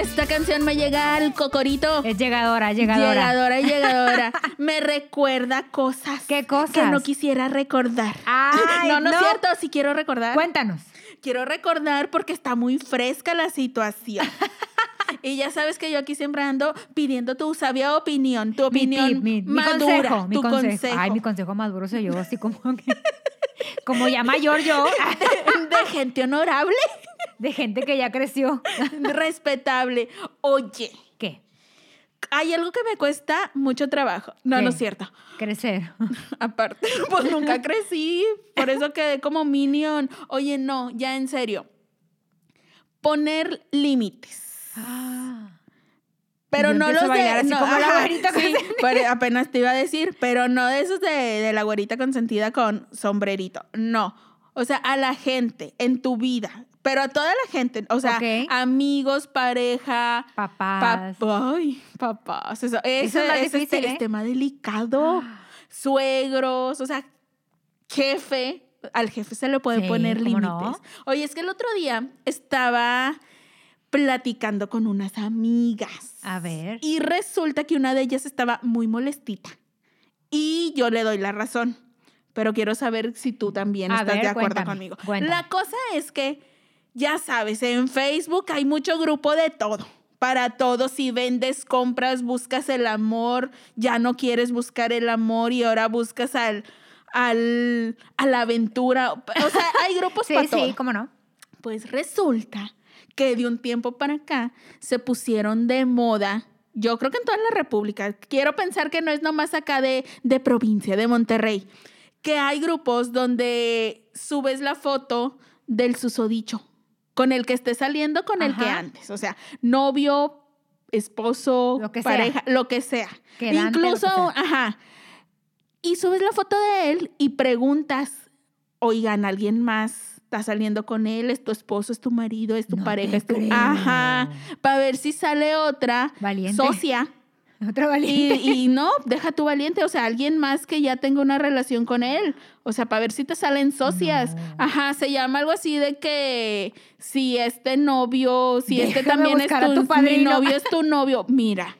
esta canción me llega al cocorito. Es llegadora, llegadora. Llegadora, llegadora. me recuerda cosas. ¿Qué cosas? Que no quisiera recordar. Ay, no, no, no. es cierto, sí quiero recordar. Cuéntanos. Quiero recordar porque está muy fresca la situación. y ya sabes que yo aquí siempre ando pidiendo tu sabia opinión, tu opinión mi consejo, mi tu consejo. consejo. Ay, mi consejo maduro soy yo, así como que- como ya mayor yo, de gente honorable, de gente que ya creció. respetable. Oye, ¿Qué? hay algo que me cuesta mucho trabajo. No, ¿Qué? no es cierto. Crecer. Aparte, pues nunca crecí, por eso quedé como minion. Oye, no, ya en serio. Poner límites. Ah. Pero no los de así no, como la güerita sí, pero apenas te iba a decir, pero no de esos de, de la güerita consentida con sombrerito. No. O sea, a la gente en tu vida, pero a toda la gente, o sea, amigos, pareja, Papás. Papá, ay, papás. Eso, Eso es difícil, es ¿eh? tema delicado. Suegros, o sea, jefe. Al jefe se le puede Sí, poner ¿cómo límites. no? Oye, es que el otro día estaba platicando con unas amigas. A ver. Y resulta que una de ellas estaba muy molestita. Y yo le doy la razón. Pero quiero saber si tú también A estás ver, de acuerdo cuéntame, conmigo. cuéntame. La cosa es que, ya sabes, en Facebook hay mucho grupo de todo. Para todo, si vendes, compras, buscas el amor, ya no quieres buscar el amor y ahora buscas al, al, a la aventura. O sea, hay grupos Sí, para sí, todo. cómo no. Pues resulta que de un tiempo para acá se pusieron de moda, yo creo que en toda la República, quiero pensar que no es nomás acá de, de provincia, de Monterrey, que hay grupos donde subes la foto del susodicho, con el que esté saliendo, con el que antes, o sea, novio, esposo, Lo que sea. pareja, lo que sea. Quedante, lo que Incluso, sea. ajá. Y subes la foto de él y preguntas, oigan, alguien más está saliendo con él, es tu esposo, es tu marido, es tu No pareja, es tu... creo. Ajá, para ver si sale otra Valiente. socia. Otra valiente. y no, deja tu valiente, o sea, alguien más que ya tenga una relación con él. O sea, para ver si te salen socias. No. Ajá, se llama algo así de que si este novio, si este también es tu, tu mi novio es tu novio. Mira,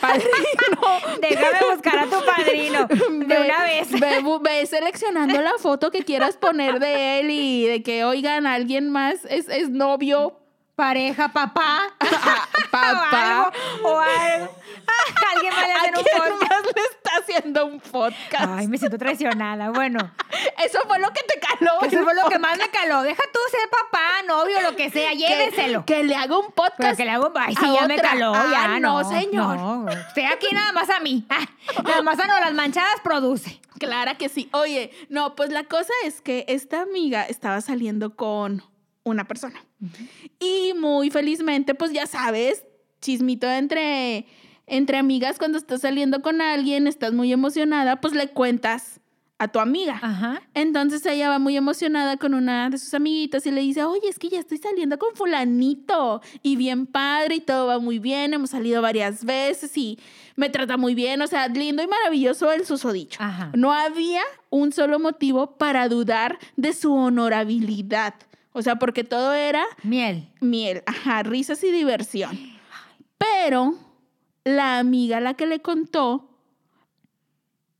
padrino. Déjame buscar a tu padrino de Ve- una vez. Ve, seleccionando la foto que quieras poner de él y de que, oigan, alguien más es, es novio, Pareja, papá. papá. O algo. O algo. Alguien va a ¿A hacer un podcast. más le está haciendo un podcast? Ay, me siento traicionada. Bueno, Eso fue lo que te caló. eso fue lo que más me caló. Deja tú ser papá, novio, lo que sea. Llévenselo. Que, que le haga un podcast. Pero que le hago. Ay, sí, ya me caló. Ah, ya, no, no. señor. No, estoy aquí nada más a mí. Ah, nada más a no, las manchadas produce. Clara que sí. Oye, no, pues la cosa es que esta amiga estaba saliendo con una persona. Y muy felizmente, pues ya sabes, chismito entre, entre amigas, cuando estás saliendo con alguien, estás muy emocionada, pues le cuentas a tu amiga. Ajá. Entonces ella va muy emocionada con una de sus amiguitas y le dice, oye, es que ya estoy saliendo con fulanito y bien padre y todo va muy bien, hemos salido varias veces y me trata muy bien, o sea, lindo y maravilloso el susodicho. Ajá. No había un solo motivo para dudar de su honorabilidad, o sea, porque todo era Miel. miel, ajá, risas y diversión. Pero la amiga la que le contó,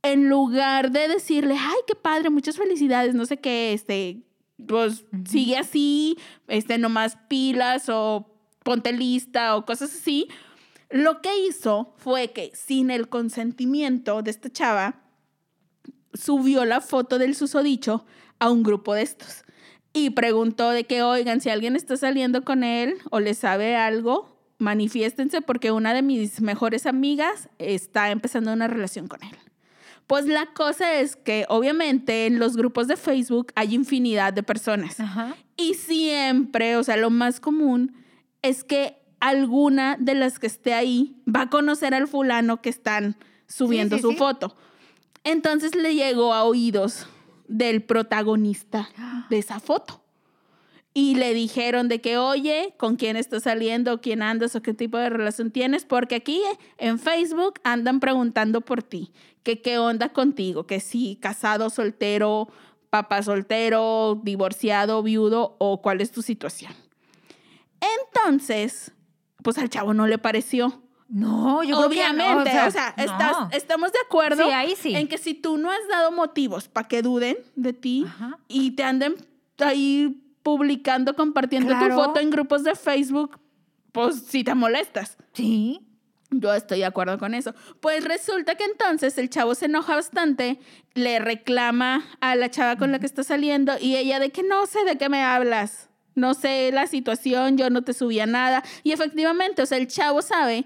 en lugar de decirle, ay, qué padre, muchas felicidades, no sé qué, este, pues Ujú. sigue así, este, nomás pilas o ponte lista o cosas así, lo que hizo fue que sin el consentimiento de esta chava, subió la foto del susodicho a un grupo de estos y preguntó de que, oigan, si alguien está saliendo con él o le sabe algo, manifiéstense porque una de mis mejores amigas está empezando una relación con él. Pues la cosa es que obviamente en los grupos de Facebook hay infinidad de personas. Ajá. Y siempre, o sea, lo más común es que alguna de las que esté ahí va a conocer al fulano que están subiendo sí, su sí. foto. Entonces le llegó a oídos del protagonista de esa foto. Y le dijeron de que, oye, ¿con quién estás saliendo? ¿Quién andas? ¿O qué tipo de relación tienes? Porque aquí en Facebook andan preguntando por ti. Que qué onda contigo. Que si casado, soltero, papá soltero, divorciado, viudo o cuál es tu situación. Entonces, pues al chavo no le pareció. No, yo creo que no, Obviamente, o sea, no. estás, estamos de acuerdo Sí, ahí sí. en que si tú no has dado motivos para que duden de ti Ajá. y te anden ahí publicando, compartiendo Claro. tu foto en grupos de Facebook, pues sí te molestas. Sí. Yo estoy de acuerdo con eso. Pues resulta que entonces el chavo se enoja bastante, le reclama a la chava con la que está saliendo y ella de que no sé de qué me hablas. No sé la situación, yo no te subía nada. Y efectivamente, o sea, el chavo sabe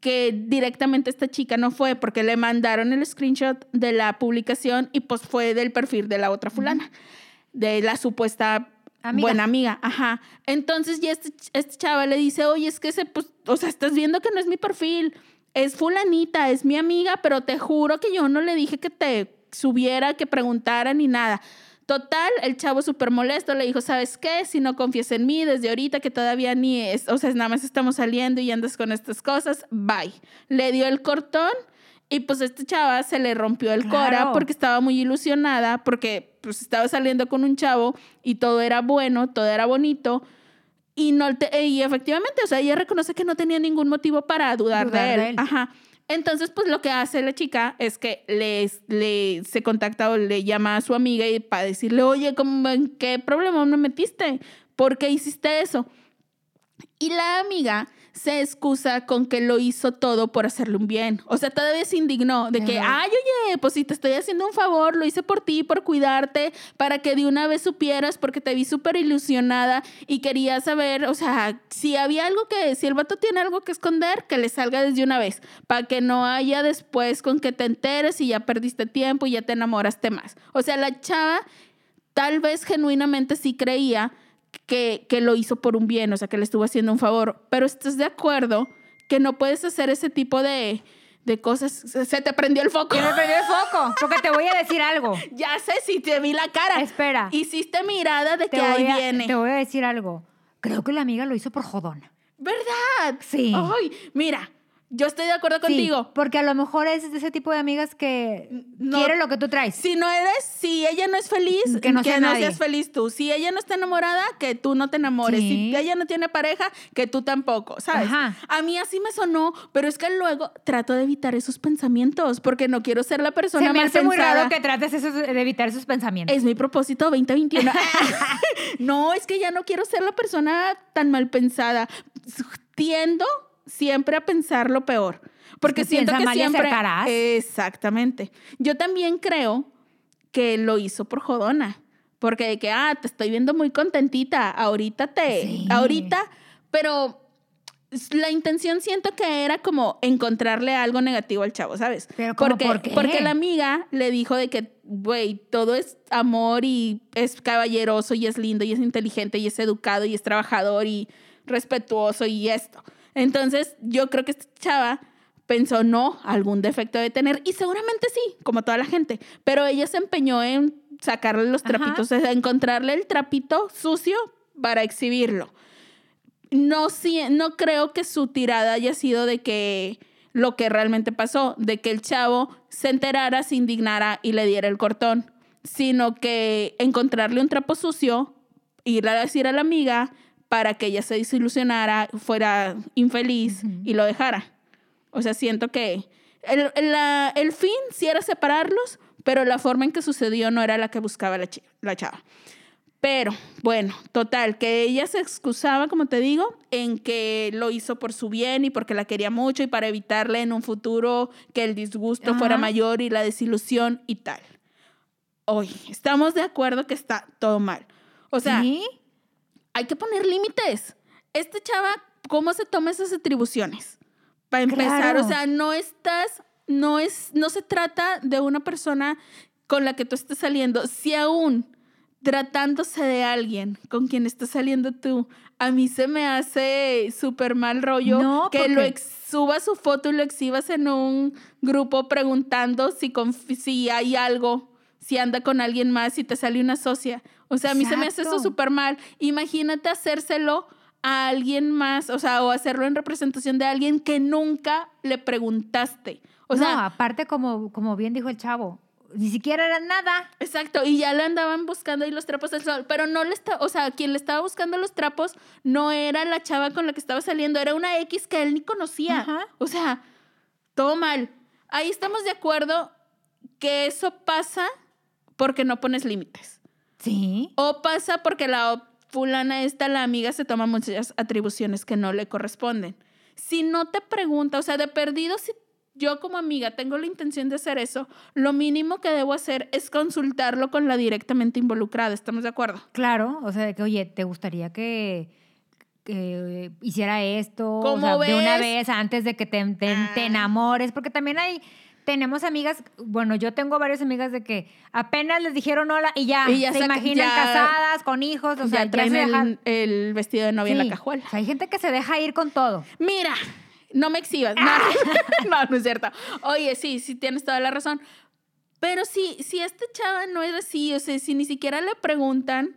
que directamente esta chica no fue porque le mandaron el screenshot de la publicación y pues fue del perfil de la otra fulana, de la supuesta Amiga. buena amiga. Ajá. Entonces ya este, este chava le dice, oye, es que ese, pues, o sea, estás viendo que no es mi perfil, es fulanita, es mi amiga, pero te juro que yo no le dije que te subiera, que preguntara ni nada. Total, el chavo súper molesto le dijo, ¿sabes qué? Si no confías en mí desde ahorita que todavía ni es, o sea, nada más estamos saliendo y andas con estas cosas, bye. Le dio el cortón y pues esta chava se le rompió el cora Claro. porque estaba muy ilusionada, porque pues estaba saliendo con un chavo y todo era bueno, todo era bonito. Y, no te- y efectivamente, o sea, ella reconoce que no tenía ningún motivo para dudar, Dudar de, él. de él. Ajá. Entonces, pues lo que hace la chica es que le, le se contacta o le llama a su amiga y para decirle, oye, ¿cómo, ¿en qué problema me metiste? ¿Por qué hiciste eso? Y la amiga se excusa con que lo hizo todo por hacerle un bien. O sea, todavía se indignó de que, Ajá. ay, oye, pues si te estoy haciendo un favor, lo hice por ti, por cuidarte, para que de una vez supieras, porque te vi súper ilusionada y quería saber, o sea, si había algo que, si el vato tiene algo que esconder, que le salga desde una vez, para que no haya después con que te enteres y ya perdiste tiempo y ya te enamoraste más. O sea, la chava tal vez genuinamente sí creía que, que lo hizo por un bien, o sea, que le estuvo haciendo un favor, pero estás de acuerdo que no puedes hacer ese tipo de, de cosas. Se se te prendió el foco. Que me prendió el foco. Porque te voy a decir algo. Ya sé si te vi la cara. Espera. Hiciste mirada de Te que ahí a, viene. te voy a decir algo. Creo que la amiga lo hizo por jodona. ¿Verdad? Sí. Ay, mira, yo estoy de acuerdo Sí, contigo. porque a lo mejor es de ese tipo de amigas que No. quiere lo que tú traes. Si no eres, si ella no es feliz, Que no sea nadie. seas feliz tú. Si ella no está enamorada, que tú no te enamores. Sí. Si ella no tiene pareja, que tú tampoco, ¿sabes? Ajá. A mí así me sonó, pero es que luego trato de evitar esos pensamientos porque no quiero ser la persona Se me mal hace muy pensada. raro que trates de evitar esos pensamientos. Es mi propósito 2021. no, es que ya no quiero ser la persona tan mal pensada. Tiendo siempre a pensar lo peor. Porque Es que siento que mal siempre. Exactamente. Yo también creo que lo hizo por jodona. Porque de que, ah, te estoy viendo muy contentita. Ahorita te. Sí. Ahorita. Pero la intención siento que era como encontrarle algo negativo al chavo, ¿sabes? Pero ¿cómo porque, por qué? porque la amiga le dijo de que, güey, todo es amor y es caballeroso y es lindo y es inteligente y es educado y es trabajador y respetuoso y esto. Entonces, yo creo que esta chava pensó, no, algún defecto de tener y seguramente sí, como toda la gente, pero ella se empeñó en sacarle los Ajá. trapitos, en encontrarle el trapito sucio para exhibirlo. No, si- no creo que su tirada haya sido de que lo que realmente pasó, de que el chavo se enterara, se indignara y le diera el cortón, sino que encontrarle un trapo sucio, ir a decir a la amiga para que ella se desilusionara, fuera infeliz y lo dejara. O sea, siento que el, la- el fin sí era separarlos, pero la forma en que sucedió no era la que buscaba la, chi- la chava. Pero bueno, total, que ella se excusaba, como te digo, en que lo hizo por su bien y porque la quería mucho y para evitarle en un futuro que el disgusto fuera mayor y la desilusión y tal. Hoy estamos de acuerdo que está todo mal. O sea, ¿Sí? Hay que poner límites. Este chava, ¿cómo se toma esas atribuciones? Para empezar, Claro. o sea, no estás, no es, no se trata de una persona con la que tú estés saliendo. Si aún tratándose de alguien con quien estás saliendo tú, a mí se me hace súper mal rollo No, que lo porque- ex- subas su foto y lo exhibas en un grupo preguntando si, si hay algo, si anda con alguien más, si te sale una socia. O sea, a mí se me hace eso súper mal. Imagínate hacérselo a alguien más, o sea, o hacerlo en representación de alguien que nunca le preguntaste. O no, sea, aparte, como, como bien dijo el chavo, ni siquiera era nada. Exacto, y ya le andaban buscando ahí los trapos del sol, pero no le está, o sea, quien le estaba buscando los trapos no era la chava con la que estaba saliendo, era una X que él ni conocía. Ajá. O sea, todo mal. Ahí estamos de acuerdo que eso pasa porque no pones límites. Sí. O pasa porque la fulana esta, la amiga, se toma muchas atribuciones que no le corresponden. Si no te pregunta, o sea, de perdido, si yo como amiga tengo la intención de hacer eso, lo mínimo que debo hacer es consultarlo con la directamente involucrada. ¿Estamos de acuerdo? Claro, o sea, de que, oye, ¿te gustaría que, que hiciera esto? O ¿Cómo sea, de una vez antes de que te, te- te Ah. enamores, porque también hay, tenemos amigas, bueno, yo tengo varias amigas de que apenas les dijeron hola y ya, Y ya se imaginan ya- casadas, con hijos, o sea, ya traen se dejan- el, el vestido de novia en la cajuela. o sea, hay gente que se deja ir con todo. Mira, no me exhibas. No, no, no es cierto. Oye, sí, sí tienes toda la razón. Pero sí, si esta chava no es así, o sea, si ni siquiera le preguntan,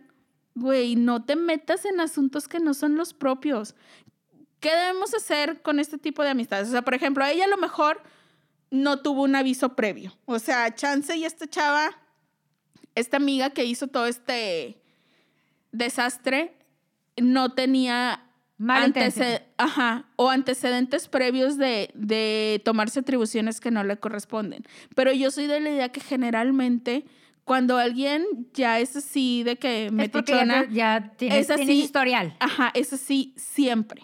güey, no te metas en asuntos que no son los propios. ¿Qué debemos hacer con este tipo de amistades? O sea, por ejemplo, a ella a lo mejor no tuvo un aviso previo. O sea, Chance y esta chava, esta amiga que hizo todo este desastre, no tenía ajá, o antecedentes previos de, de tomarse atribuciones que no le corresponden. Pero yo soy de la idea que generalmente cuando alguien ya es así de que Es porque ya, ya tienes, es tienes así. historial. Ajá, es así siempre.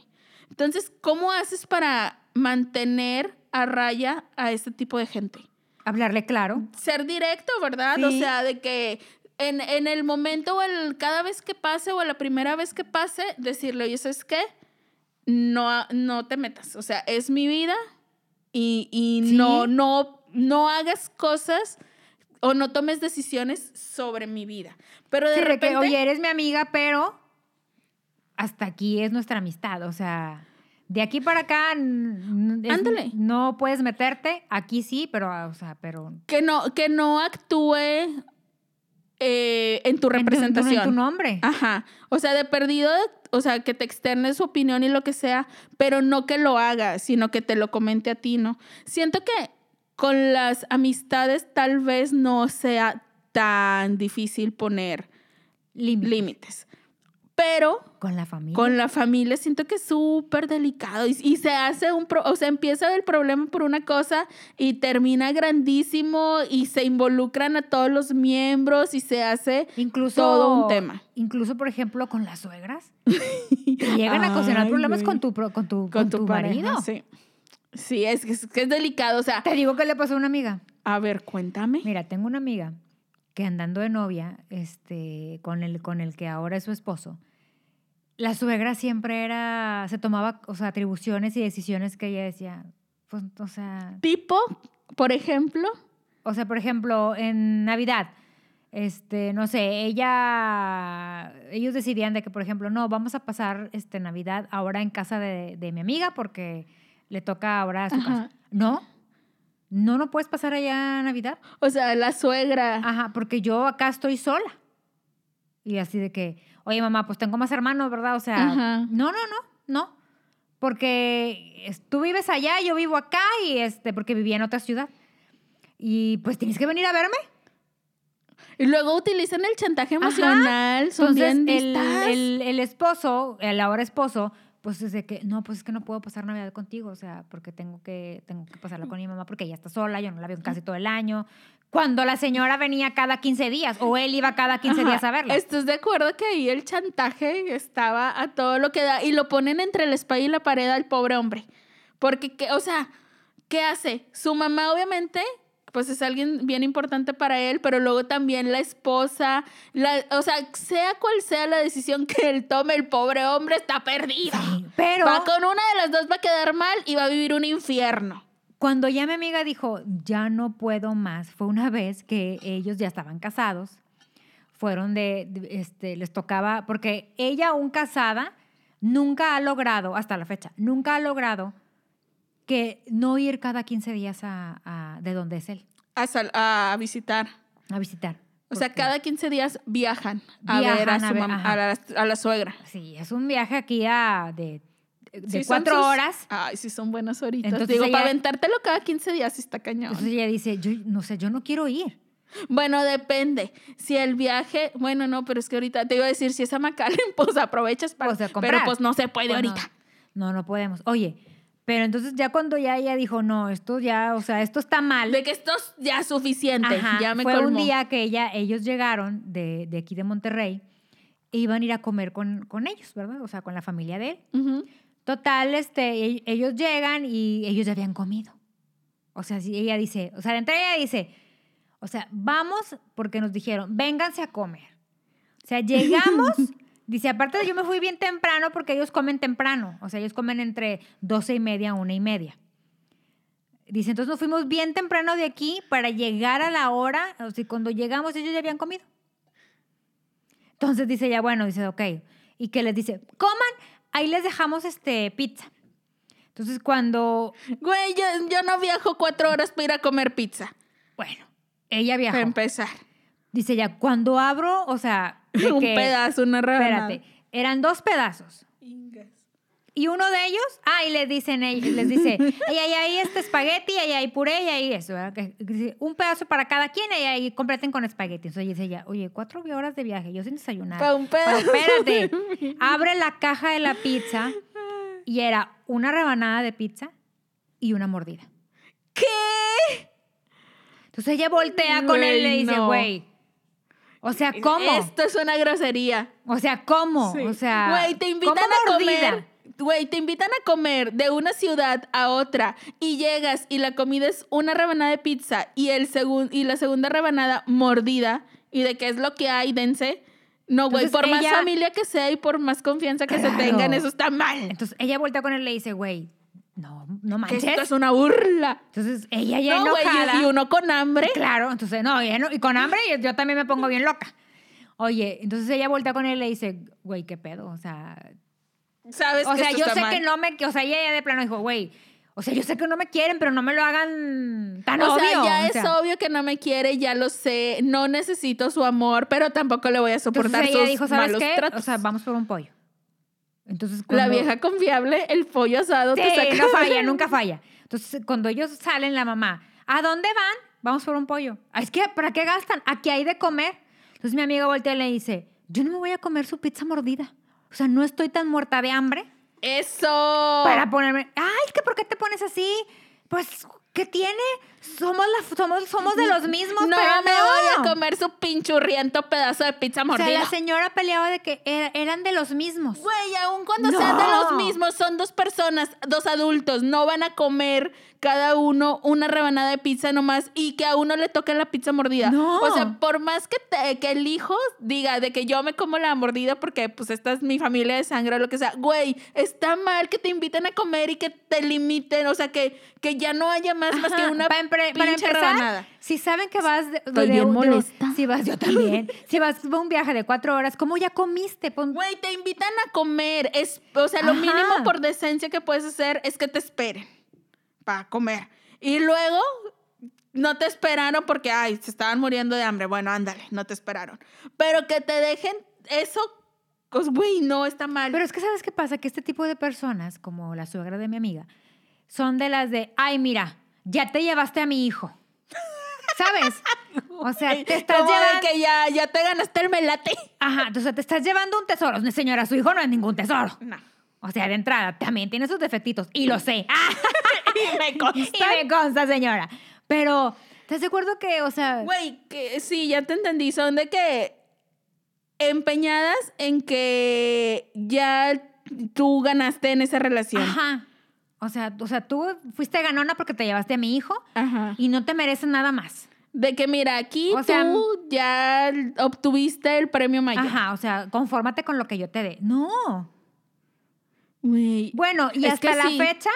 Entonces, ¿cómo haces para mantener a raya a este tipo de gente? Hablarle claro. Ser directo, ¿verdad? O Sí. sea, de que en, en el momento o el, cada vez que pase o la primera vez que pase, decirle, oye, ¿sabes qué? No, no te metas. O sea, es mi vida y, y Sí. no, no, no hagas cosas o no tomes decisiones sobre mi vida. Pero de Sí, de repente... que, oye, eres mi amiga, pero hasta aquí es nuestra amistad. O sea, de aquí para acá es- no puedes meterte. Aquí sí, pero, ah, o sea, pero que no, que no actúe eh, en tu en tu- representación. En tu, nombre. Ajá. O sea, de perdido, o sea, que te externe su opinión y lo que sea, pero no que lo haga, sino que te lo comente a ti, ¿no? Siento que con las amistades tal vez no sea tan difícil poner Límite. límites. Pero Con la familia. con la familia siento que es súper delicado y, y se hace un, pro- o sea, empieza el problema por una cosa y termina grandísimo y se involucran a todos los miembros y se hace incluso, todo un tema. Incluso, por ejemplo, con las suegras. Llegan a ocasionar Ay, problemas güey. con tu, con tu, con tu, marido. Sí, sí es, que es, que es delicado. O sea, Te digo que le pasó a una amiga. a ver, cuéntame. Mira, tengo una amiga que andando de novia, este, con el, con el que ahora es su esposo, la suegra siempre era, se tomaba, o sea, atribuciones y decisiones que ella decía, pues, o sea, Tipo, por ejemplo, o sea, por ejemplo, en Navidad, este, no sé, ella, ellos decidían de que, por ejemplo, no, vamos a pasar este Navidad ahora en casa de, de mi amiga porque le toca ahora a su Ajá. casa. No, no, no puedes pasar allá Navidad. o sea, la suegra. Ajá, porque yo acá estoy sola. Y así de que, oye mamá, pues tengo más hermanos, ¿verdad? O sea, Ajá. no, no, no, no. Porque tú vives allá, yo vivo acá y este, porque vivía en otra ciudad. Y pues tienes que venir a verme. Y luego utilizan el chantaje Ajá. emocional. Son Entonces, bien el, el, el esposo, el ahora esposo, pues es de que, no, pues es que no puedo pasar Navidad contigo, o sea, porque tengo que, tengo que pasarla con mi mamá porque ella está sola, yo no la veo casi todo el año. Cuando la señora venía cada 15 días o él iba cada 15 Ajá. días a verla. ¿Estás de acuerdo que ahí el chantaje estaba a todo lo que da y lo ponen entre la espalda y la pared al pobre hombre? Porque, ¿qué- o sea, ¿qué hace? Su mamá, obviamente, pues es alguien bien importante para él, pero luego también la esposa, la, o sea, sea cual sea la decisión que él tome, el pobre hombre está perdido. Sí, pero Va con una de las dos, va a quedar mal y va a vivir un infierno. Cuando ya mi amiga dijo, ya no puedo más, fue una vez que ellos ya estaban casados, fueron de, de- este, les tocaba, porque ella aún casada, nunca ha logrado, hasta la fecha, nunca ha logrado que no ir cada 15 días a, a- de donde es él, A, sal- a visitar. a visitar. O sea, cada 15 días viajan a ver a, su ver, mam- ajá. a, la, a la suegra. Sí, es un viaje aquí a, de, de Sí, cuatro sus- horas. Ay, sí, son buenas horitas. Entonces Digo, ella- para aventártelo cada 15 días sí está cañón. Entonces ella dice, yo no sé, yo no quiero ir. Bueno, depende. Si el viaje, bueno, no, pero es que ahorita te iba a decir, si es a McAllen, pues aprovechas para. Pues, pero pues no se puede Pues no. ahorita. No, no podemos. Oye, pero entonces ya cuando ya ella dijo, no, esto ya, o sea, esto está mal. De que esto es ya suficiente. Ajá, ya me fue un colmó. día que ella, ellos llegaron de, de aquí de Monterrey e iban a ir a comer con, con ellos, ¿verdad? O sea, con la familia de él. Ujú. Total, este, e- ellos llegan y ellos ya habían comido. O sea, ella dice, o sea, entre ella dice, o sea, vamos porque nos dijeron, vénganse a comer. O sea, llegamos, dice, aparte de yo me fui bien temprano porque ellos comen temprano. O sea, ellos comen entre doce y media, una y media. Dice, entonces nos fuimos bien temprano de aquí para llegar a la hora, o sea, cuando llegamos ellos ya habían comido. Entonces dice ella, bueno, dice, ok. Y que les dice, coman, ahí les dejamos este pizza. Entonces cuando, Güey, yo, yo no viajo cuatro horas para ir a comer pizza. bueno, ella viajó. Para empezar. Dice ella, cuando abro, o sea, de un que- pedazo, una rebanada. Espérate, eran dos pedazos. Y uno de ellos, ah, y les dicen, les dice, y ahí hay este espagueti, ahí hay puré, y ahí eso, ¿verdad? Un pedazo para cada quien, y ahí completen con espagueti. Entonces dice ella, oye, cuatro horas de viaje, yo sin desayunar. Pa' un Pero pedazo. espérate, abre la caja de la pizza y era una rebanada de pizza y una mordida. ¿Qué? Entonces ella voltea con él y le Güey, dice, no. güey, o sea, ¿cómo? Esto es una grosería. O sea, ¿cómo? Sí. O sea, Güey, te invitan ¿cómo a mordida? comer. Güey, te invitan a comer de una ciudad a otra y llegas y la comida es una rebanada de pizza y, el segun- y la segunda rebanada mordida y de qué es lo que hay, dense. No, güey, por más ella- familia que sea y por más confianza que Claro. se tengan, eso está mal. Entonces ella voltea con él y le dice, güey, no, no manches. esto es una burla. Entonces ella ya No, enojada. y, y uno con hambre. Claro, entonces, no, y con hambre yo, yo también me pongo bien loca. Oye, entonces ella voltea con él y le dice, güey, ¿qué pedo? O sea, Sabes o que sea esto yo está sé mal. que no me, o sea, ella ya de plano dijo, güey, o sea, yo sé que no me quieren, pero no me lo hagan tan o obvio. sea, ya o es sea. obvio que no me quiere, ya lo sé. No necesito su amor, pero tampoco le voy a Entonces soportar ella sus dijo, ¿sabes malos qué? tratos. O sea, vamos por un pollo. Entonces, La cuando- vieja confiable, el pollo asado te Sí, saca. no falla, nunca falla. Entonces, cuando ellos salen, la mamá, ¿a dónde van? Vamos por un pollo. "Ah, Es que, ¿para qué gastan? Aquí hay de comer. Entonces, mi amiga voltea y le dice, yo no me voy a comer su pizza mordida. O sea, no estoy tan muerta de hambre Eso. para ponerme, ay, que ¿por qué te pones así? Pues, ¿qué tiene? Somos, la, somos, somos de los mismos, no pero me no. voy a comer su pinchurriento pedazo de pizza O sea, mordida. la señora peleaba de que era- eran de los mismos. Güey, aun cuando No. sean de los mismos, son dos personas, dos adultos, no van a comer cada uno una rebanada de pizza nomás y que a uno le toque la pizza mordida. No. O sea, por más que, te- que el hijo diga de que yo me como la mordida porque pues esta es mi familia de sangre o lo que sea, güey, está mal que te inviten a comer y que te limiten, o sea, que, que ya no haya más más que una para, para empezar, rebanada. si saben que vas de, Estoy de- bien de- molesta. si vas yo también, si vas a un viaje de cuatro horas, ¿cómo ya comiste? Pon- Güey, te invitan a comer. Es, o sea, lo Ajá. mínimo por decencia que puedes hacer es que te esperen para comer. Y luego no te esperaron porque, ay, se estaban muriendo de hambre. Bueno, ándale, no te esperaron. Pero que te dejen eso, pues, güey, no está mal. Pero es que ¿sabes qué pasa? Que este tipo de personas, como la suegra de mi amiga, son de las de, ay, mira, ya te llevaste a mi hijo. ¿Sabes? O sea, te estás Como de llevando... que ya, ya te ganaste el melate. Ajá, entonces te estás llevando un tesoro. Señora, su hijo no es ningún tesoro. No. O sea, de entrada, también tiene sus defectitos. Y lo sé. y me consta. Y me consta, señora. Pero, ¿estás de acuerdo que, o sea... Güey, que sí, ya te entendí. Son de que empeñadas en que ya tú ganaste en esa relación. Ajá. O sea, o sea, tú fuiste ganona porque te llevaste a mi hijo Ajá. y no te mereces nada más. De que mira, aquí O sea, tú ya obtuviste el premio mayor. Ajá, o sea, confórmate con lo que yo te dé. No. Güey. Bueno, y hasta la sí. fecha,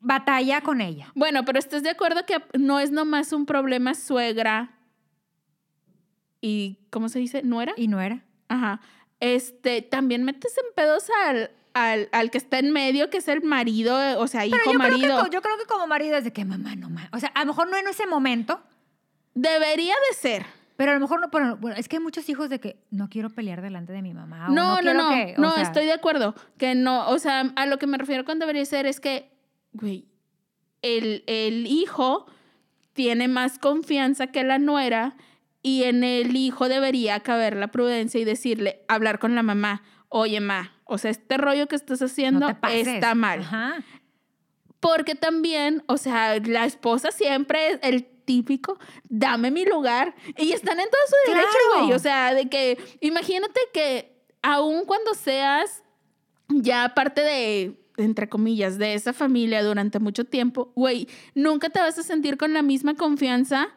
batalla con ella. Bueno, pero estás de acuerdo que no es nomás un problema suegra y, ¿cómo se dice? ¿Nuera? Y no era. Ajá. Este, también metes en pedos al, al, al que está en medio, que es el marido, o sea, Pero hijo yo creo, que, marido. yo creo que como marido es de que mamá no ma-". O sea, a lo mejor no en ese momento, Debería de ser. Pero a lo mejor no. Pero, bueno, es que hay muchos hijos de que no quiero pelear delante de mi mamá. o No, no, no. que- no, sea, estoy de acuerdo. Que no, o sea, a lo que me refiero con debería ser es que, güey, el, el hijo tiene más confianza que la nuera y en el hijo debería caber la prudencia y decirle, hablar con la mamá, oye, ma, o sea, este rollo que estás haciendo No está mal. Ajá. Porque también, o sea, la esposa siempre es el típico, dame mi lugar. Y están en todo su derecho, Claro. güey. O sea, de que, imagínate que aun cuando seas ya parte de, entre comillas, de esa familia durante mucho tiempo, güey, nunca te vas a sentir con la misma confianza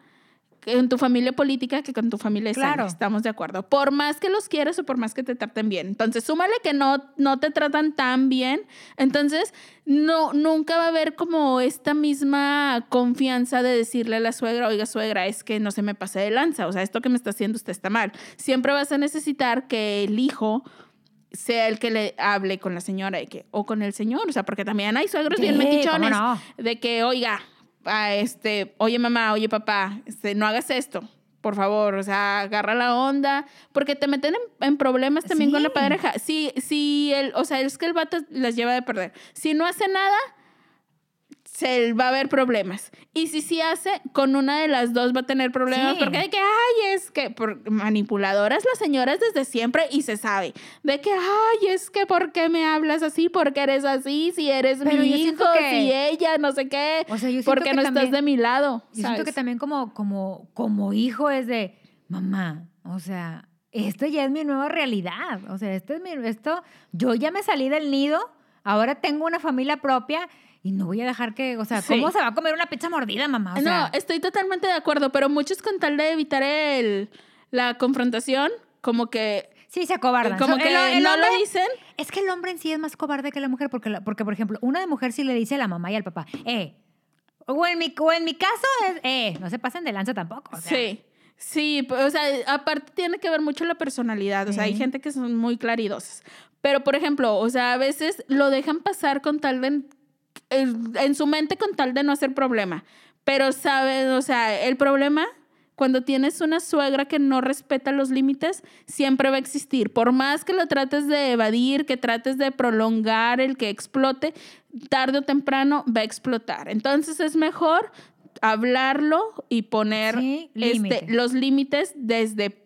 en tu familia política que con tu familia sangre. Estamos de acuerdo. Por más que los quieras o por más que te traten bien. Entonces, súmale que no, no te tratan tan bien. Entonces, no, nunca va a haber como esta misma confianza de decirle a la suegra, oiga, suegra, es que no se me pase de lanza. O sea, esto que me está haciendo usted está mal. Siempre vas a necesitar que el hijo sea el que le hable con la señora de que, o con el señor, o sea, porque también hay suegros bien metichones ¿cómo no? de que, oiga, a este, oye mamá, oye papá, este, no hagas esto, por favor, o sea, agarra la onda, porque te meten en, en problemas también con la pareja. Si, si el, o sea, es que el vato las lleva de perder. Si no hace nada, se va a haber problemas. Y si sí hace, con una de las dos va a tener problemas. Sí. Porque de que, ay, es que por manipuladoras las señoras desde siempre y se sabe. De que, ay, es que, ¿por qué me hablas así? ¿Por qué eres así? Si eres Pero mi hijo, que- si ella, no sé qué. O sea, yo ¿Por qué que no también- estás de mi lado? Yo siento que también como, como, como hijo es de, mamá, o sea, esto ya es mi nueva realidad. O sea, esto es mi, esto, yo ya me salí del nido, ahora tengo una familia propia y no voy a dejar que, o sea, Sí. ¿cómo se va a comer una pizza mordida, mamá? O sea, no, estoy totalmente de acuerdo, pero muchos con tal de evitar el, la confrontación, como que, sí se acobardan. como So, que el- el no hombre- lo dicen. Es que el hombre en sí es más cobarde que la mujer, porque, la- porque por ejemplo, una de mujer sí le dice a la mamá y al papá, eh, o en mi, o en mi caso es, eh, no se pasen de lanza tampoco. o sea, Sí, sí, o sea, aparte tiene que ver mucho la personalidad, o sea, hay gente que son muy claridosas, pero por ejemplo, o sea, a veces lo dejan pasar con tal de, en, su mente con tal de no hacer problema, pero saben, o sea, el problema cuando tienes una suegra que no respeta los límites, siempre va a existir. Por más que lo trates de evadir, que trates de prolongar el que explote, tarde o temprano va a explotar. Entonces es mejor hablarlo y poner Sí, este, los límites desde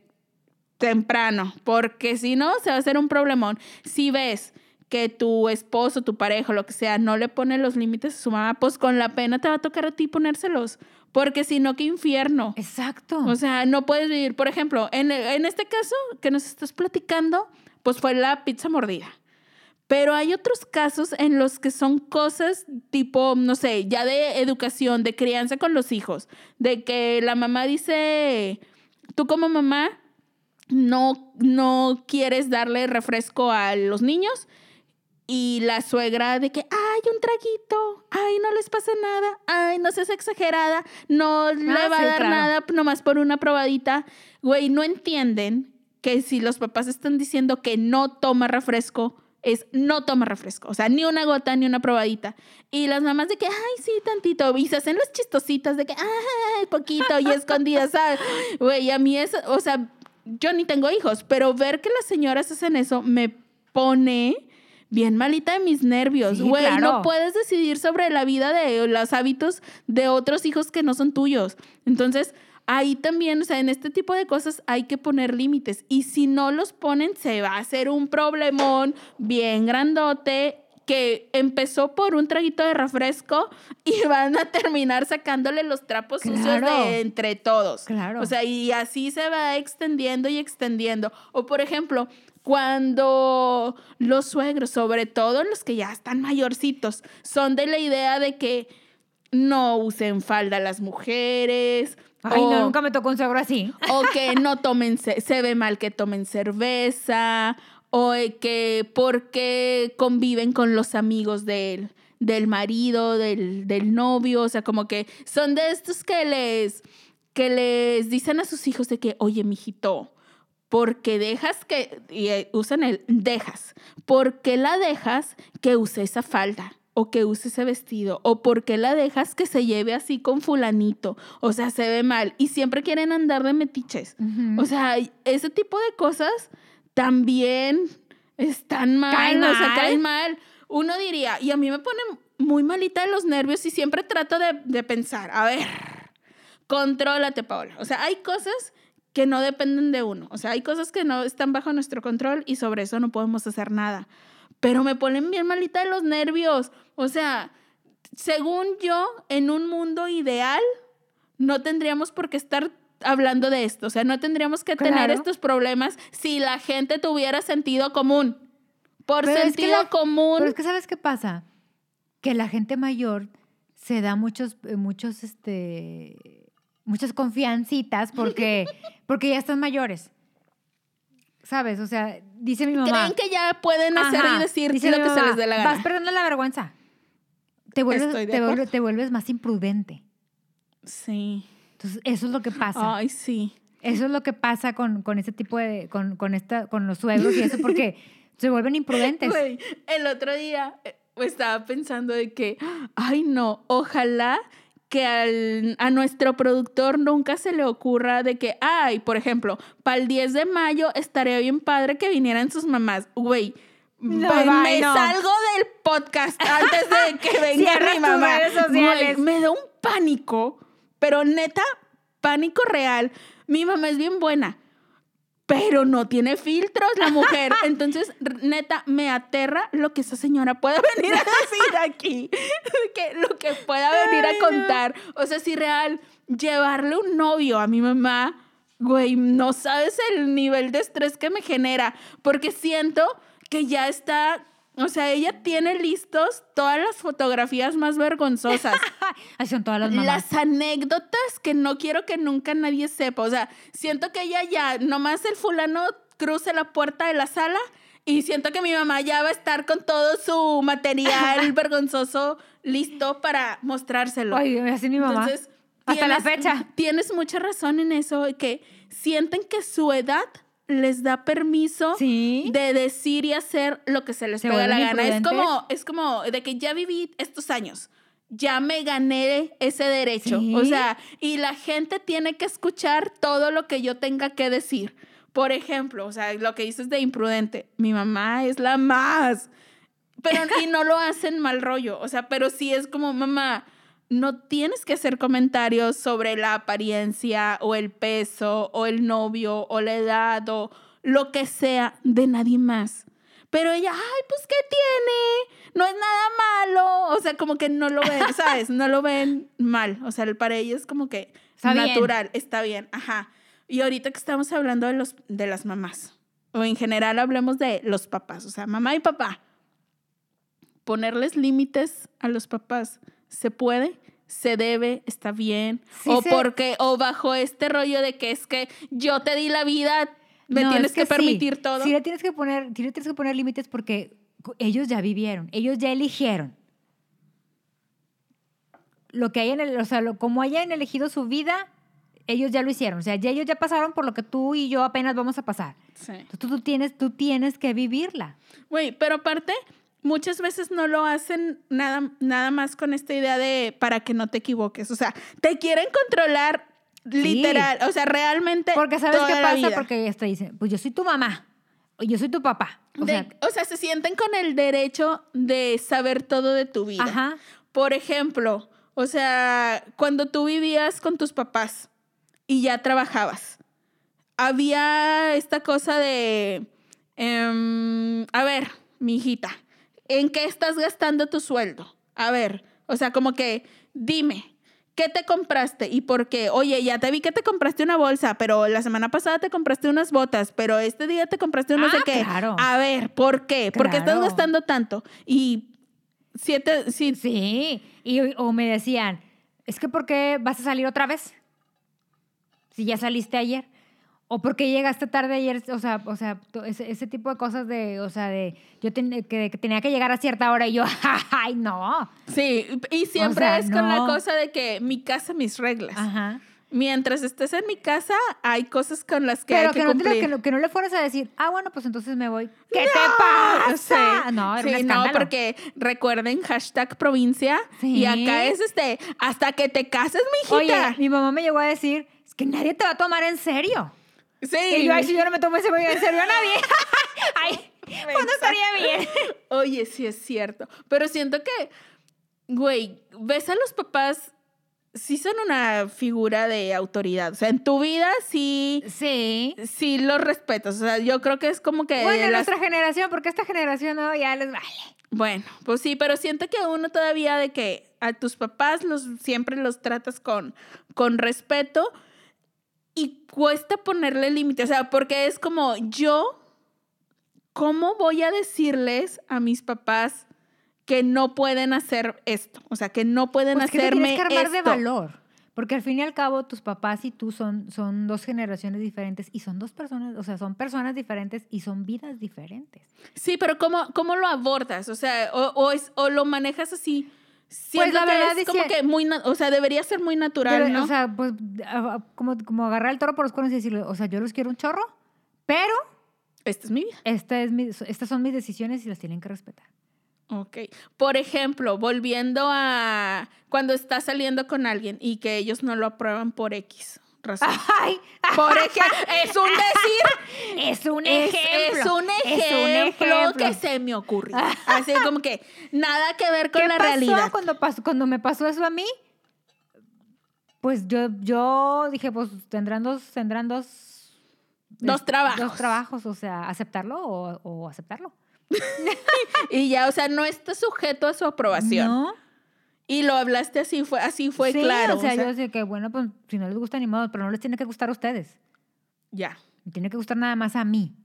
temprano, porque si no, se va a hacer un problemón. Si ves que tu esposo, tu pareja, lo que sea, no le pone los límites a su mamá, pues con la pena te va a tocar a ti ponérselos, porque si no, qué infierno. Exacto. O sea, no puedes vivir, por ejemplo, en, en este caso que nos estás platicando, pues fue la pizza mordida. Pero hay otros casos en los que son cosas tipo, no sé, ya de educación, de crianza con los hijos, de que la mamá dice, tú como mamá no, no quieres darle refresco a los niños y la suegra de que, ay, un traguito, ay, no les pasa nada, ay, no seas exagerada, no le va sí, a dar claro. nada nomás por una probadita. Güey, no entienden que si los papás están diciendo que no toma refresco, es no toma refresco. O sea, ni una gota, ni una probadita. Y las mamás de que, ay, sí, tantito. Y se hacen las chistositas de que, ay, poquito y escondidas, ¿sabes? Güey, a mí es, o sea, yo ni tengo hijos, pero ver que las señoras hacen eso me pone bien malita de mis nervios. Sí, Güey, claro. no puedes decidir sobre la vida de los hábitos de otros hijos que no son tuyos. Entonces, ahí también, o sea, en este tipo de cosas hay que poner límites. Y si no los ponen, se va a hacer un problemón bien grandote que empezó por un traguito de refresco y van a terminar sacándole los trapos sucios de entre todos. Claro. O sea, y así se va extendiendo y extendiendo. O por ejemplo, cuando los suegros, sobre todo los que ya están mayorcitos, son de la idea de que no usen falda las mujeres. Ay, o, no, nunca me tocó un suegro así. o que no tomen, ce- se ve mal que tomen cerveza, o que porque conviven con los amigos del, del marido, del, del novio, o sea, como que son de estos que les, que les dicen a sus hijos de que, oye, mijito, porque dejas que, y eh, usan el dejas, ¿por qué la dejas que use esa falda? O que use ese vestido, o por qué la dejas que se lleve así con fulanito, o sea, se ve mal, y siempre quieren andar de metiches. Ujú. O sea, ese tipo de cosas también están mal, Caen o sea, mal. caen mal. Uno diría, y a mí me pone muy malita de los nervios y siempre trato de, de pensar, a ver, contrólate, Paola. O sea, hay cosas que no dependen de uno. O sea, hay cosas que no están bajo nuestro control y sobre eso no podemos hacer nada. Pero me ponen bien malita de los nervios. O sea, según yo, en un mundo ideal, no tendríamos por qué estar hablando de esto. O sea, no tendríamos que tener estos problemas si la gente tuviera sentido común. Por Pero es que sentido la- común. Pero es que ¿sabes qué pasa? Que la gente mayor se da muchos, eh, muchos, este, muchas confiancitas porque, porque ya están mayores. ¿Sabes? O sea, dice mi mamá. Creen que ya pueden hacer Ajá, y decir dice lo que se les dé la Vas gana. perdiendo la vergüenza. Te vuelves, te, vuelves más imprudente. Sí. Entonces, eso es lo que pasa. Ay, sí. Eso es lo que pasa con, con este tipo de, con, con, esta, con los suegros y eso, porque se vuelven imprudentes. El otro día eh, estaba pensando de que, ay no, ojalá que al- a nuestro productor nunca se le ocurra de que, ay, por ejemplo, para el 10 de mayo estaría bien padre que vinieran sus mamás. Güey, No, me- bye, me no. salgo del podcast antes de que venga mi mamá. Güey, me da un pánico, pero neta, pánico real. Mi mamá es bien buena pero no tiene filtros la mujer. Entonces, neta, me aterra lo que esa señora pueda venir a decir aquí. que lo que pueda venir a contar. O sea, si real, llevarle un novio a mi mamá, güey, no sabes el nivel de estrés que me genera. Porque siento que ya está. O sea, ella tiene listos todas las fotografías más vergonzosas son todas las mamás. las anécdotas que no quiero que nunca nadie sepa. O sea, siento que ella ya, nomás el fulano cruce la puerta de la sala y siento que mi mamá ya va a estar con todo su material vergonzoso listo para mostrárselo. Ay, así mi mamá. Entonces, Hasta la tienes- fecha. Tienes mucha razón en eso, que sienten que su edad les da permiso Sí. de decir y hacer lo que se les Se pega la gana. Es como, es como de que ya viví estos años. Ya me gané ese derecho. Sí. O sea, y la gente tiene que escuchar todo lo que yo tenga que decir. Por ejemplo, o sea, lo que dices de imprudente. Mi mamá es la más. Pero, y no lo hacen mal rollo. O sea, pero sí es como, mamá, no tienes que hacer comentarios sobre la apariencia o el peso o el novio o la edad o lo que sea de nadie más. Pero ella, ay, pues, ¿qué tiene? No es nada malo. O sea, como que no lo ven, ¿sabes? No lo ven mal. O sea, para ella es como que Está bien. natural, está bien. Ajá. Y ahorita que estamos hablando de, los, de las mamás, o en general hablemos de los papás, o sea, mamá y papá, ponerles límites a los papás, ¿se puede? ¿Se debe? ¿Está bien? Sí o se- porque, o bajo este rollo de que es que yo te di la vida, me No, tienes es que, permitir todo. Sí le tienes que poner, sí le tienes que poner límites porque ellos ya vivieron, ellos ya eligieron. Lo que hayan, el- o sea, lo, como hayan elegido su vida, ellos ya lo hicieron. O sea, ya ellos ya pasaron por lo que tú y yo apenas vamos a pasar. Sí. Entonces, tú, tú tienes, tú tienes que vivirla. Güey, pero aparte, muchas veces no lo hacen nada, nada más con esta idea de para que no te equivoques. O sea, te quieren controlar literal. O sea, realmente. Porque ¿sabes toda qué pasa? Porque te dicen, pues yo soy tu mamá, yo soy tu papá. O De- sea, o sea, se sienten con el derecho de saber todo de tu vida. ajá. Por ejemplo, o sea, cuando tú vivías con tus papás y ya trabajabas, había esta cosa de, em, a ver, mi hijita, ¿en qué estás gastando tu sueldo? A ver, o sea, como que dime. ¿Qué te compraste y por qué? Oye, ya te vi que te compraste una bolsa, pero la semana pasada te compraste unas botas, pero este día te compraste un no Ah, sé qué. claro. A ver, ¿por qué? ¿Por qué estás gastando tanto? Y siete, si, Sí, y, o me decían, es que ¿por qué vas a salir otra vez? Si ya saliste ayer. O por qué llegaste tarde ayer, o sea, o sea, ese, ese tipo de cosas de, o sea, de yo ten- que, que tenía que llegar a cierta hora y yo, ay, no. Sí, y siempre sea, es con la no. cosa de que mi casa, mis reglas. Ajá. Mientras estés en mi casa, hay cosas con las que Pero hay que, que, no, te- cumplir. que, no, que no le fueras a decir, ah, bueno, pues entonces me voy. ¿Qué te Ah, pasa? sí. No, era Sí, un no, porque recuerden hashtag provincia Sí. y acá es este, hasta que te cases, Oye, mijita. mi mamá me llegó a decir, es que nadie te va a tomar en serio. Sí. Y yo, ay, si yo no me tomo ese en serio a nadie. ay, ¿cuándo estaría bien? Oye, sí es cierto. Pero siento que, güey, ves a los papás sí son una figura de autoridad. O sea, en tu vida sí, Sí. sí los respetas. O sea, yo creo que es como que... Bueno, las- nuestra generación, porque esta generación no, ya les vale. Bueno, pues sí, pero siento que uno todavía de que a tus papás los, siempre los tratas con, con respeto y cuesta ponerle límite. O sea, porque es como yo, ¿cómo voy a decirles a mis papás que no pueden hacer esto? O sea, que no pueden Pues que te hacerme tienes que armar de valor. Porque al fin y al cabo, tus papás y tú son, son dos generaciones diferentes y son dos personas, o sea, son personas diferentes y son vidas diferentes. Sí, pero ¿cómo, cómo lo abordas? O sea, o, o es, o lo manejas así. Siento Pues la que verdad es como que muy, o sea, debería ser muy natural, Debe- ¿no? O sea, pues como, como agarrar el toro por los cuernos y decirle, o sea, yo los quiero un chorro, pero Esta es mi vida. esta es mi- estas son mis decisiones y las tienen que respetar. Ok. Por ejemplo, volviendo a cuando estás saliendo con alguien y que ellos no lo aprueban por X razón. ¡Ay! Por ejemplo, es un decir, Es un es, ejemplo. es un ejemplo, ejemplo. que se me ocurrió. Así como que nada que ver con ¿Qué la pasó realidad. Cuando, pasó, cuando me pasó eso a mí, pues yo, yo dije, pues tendrán dos, tendrán dos, Dos es- trabajos. Dos trabajos, o sea, aceptarlo o, o aceptarlo. Y ya, o sea, no está sujeto a su aprobación. No. Y lo hablaste así, fue así fue sí, claro. O sea, yo sé que, bueno, pues si no les gusta ni modo, pero no les tiene que gustar a ustedes. ya. Me tiene que gustar nada más a mí.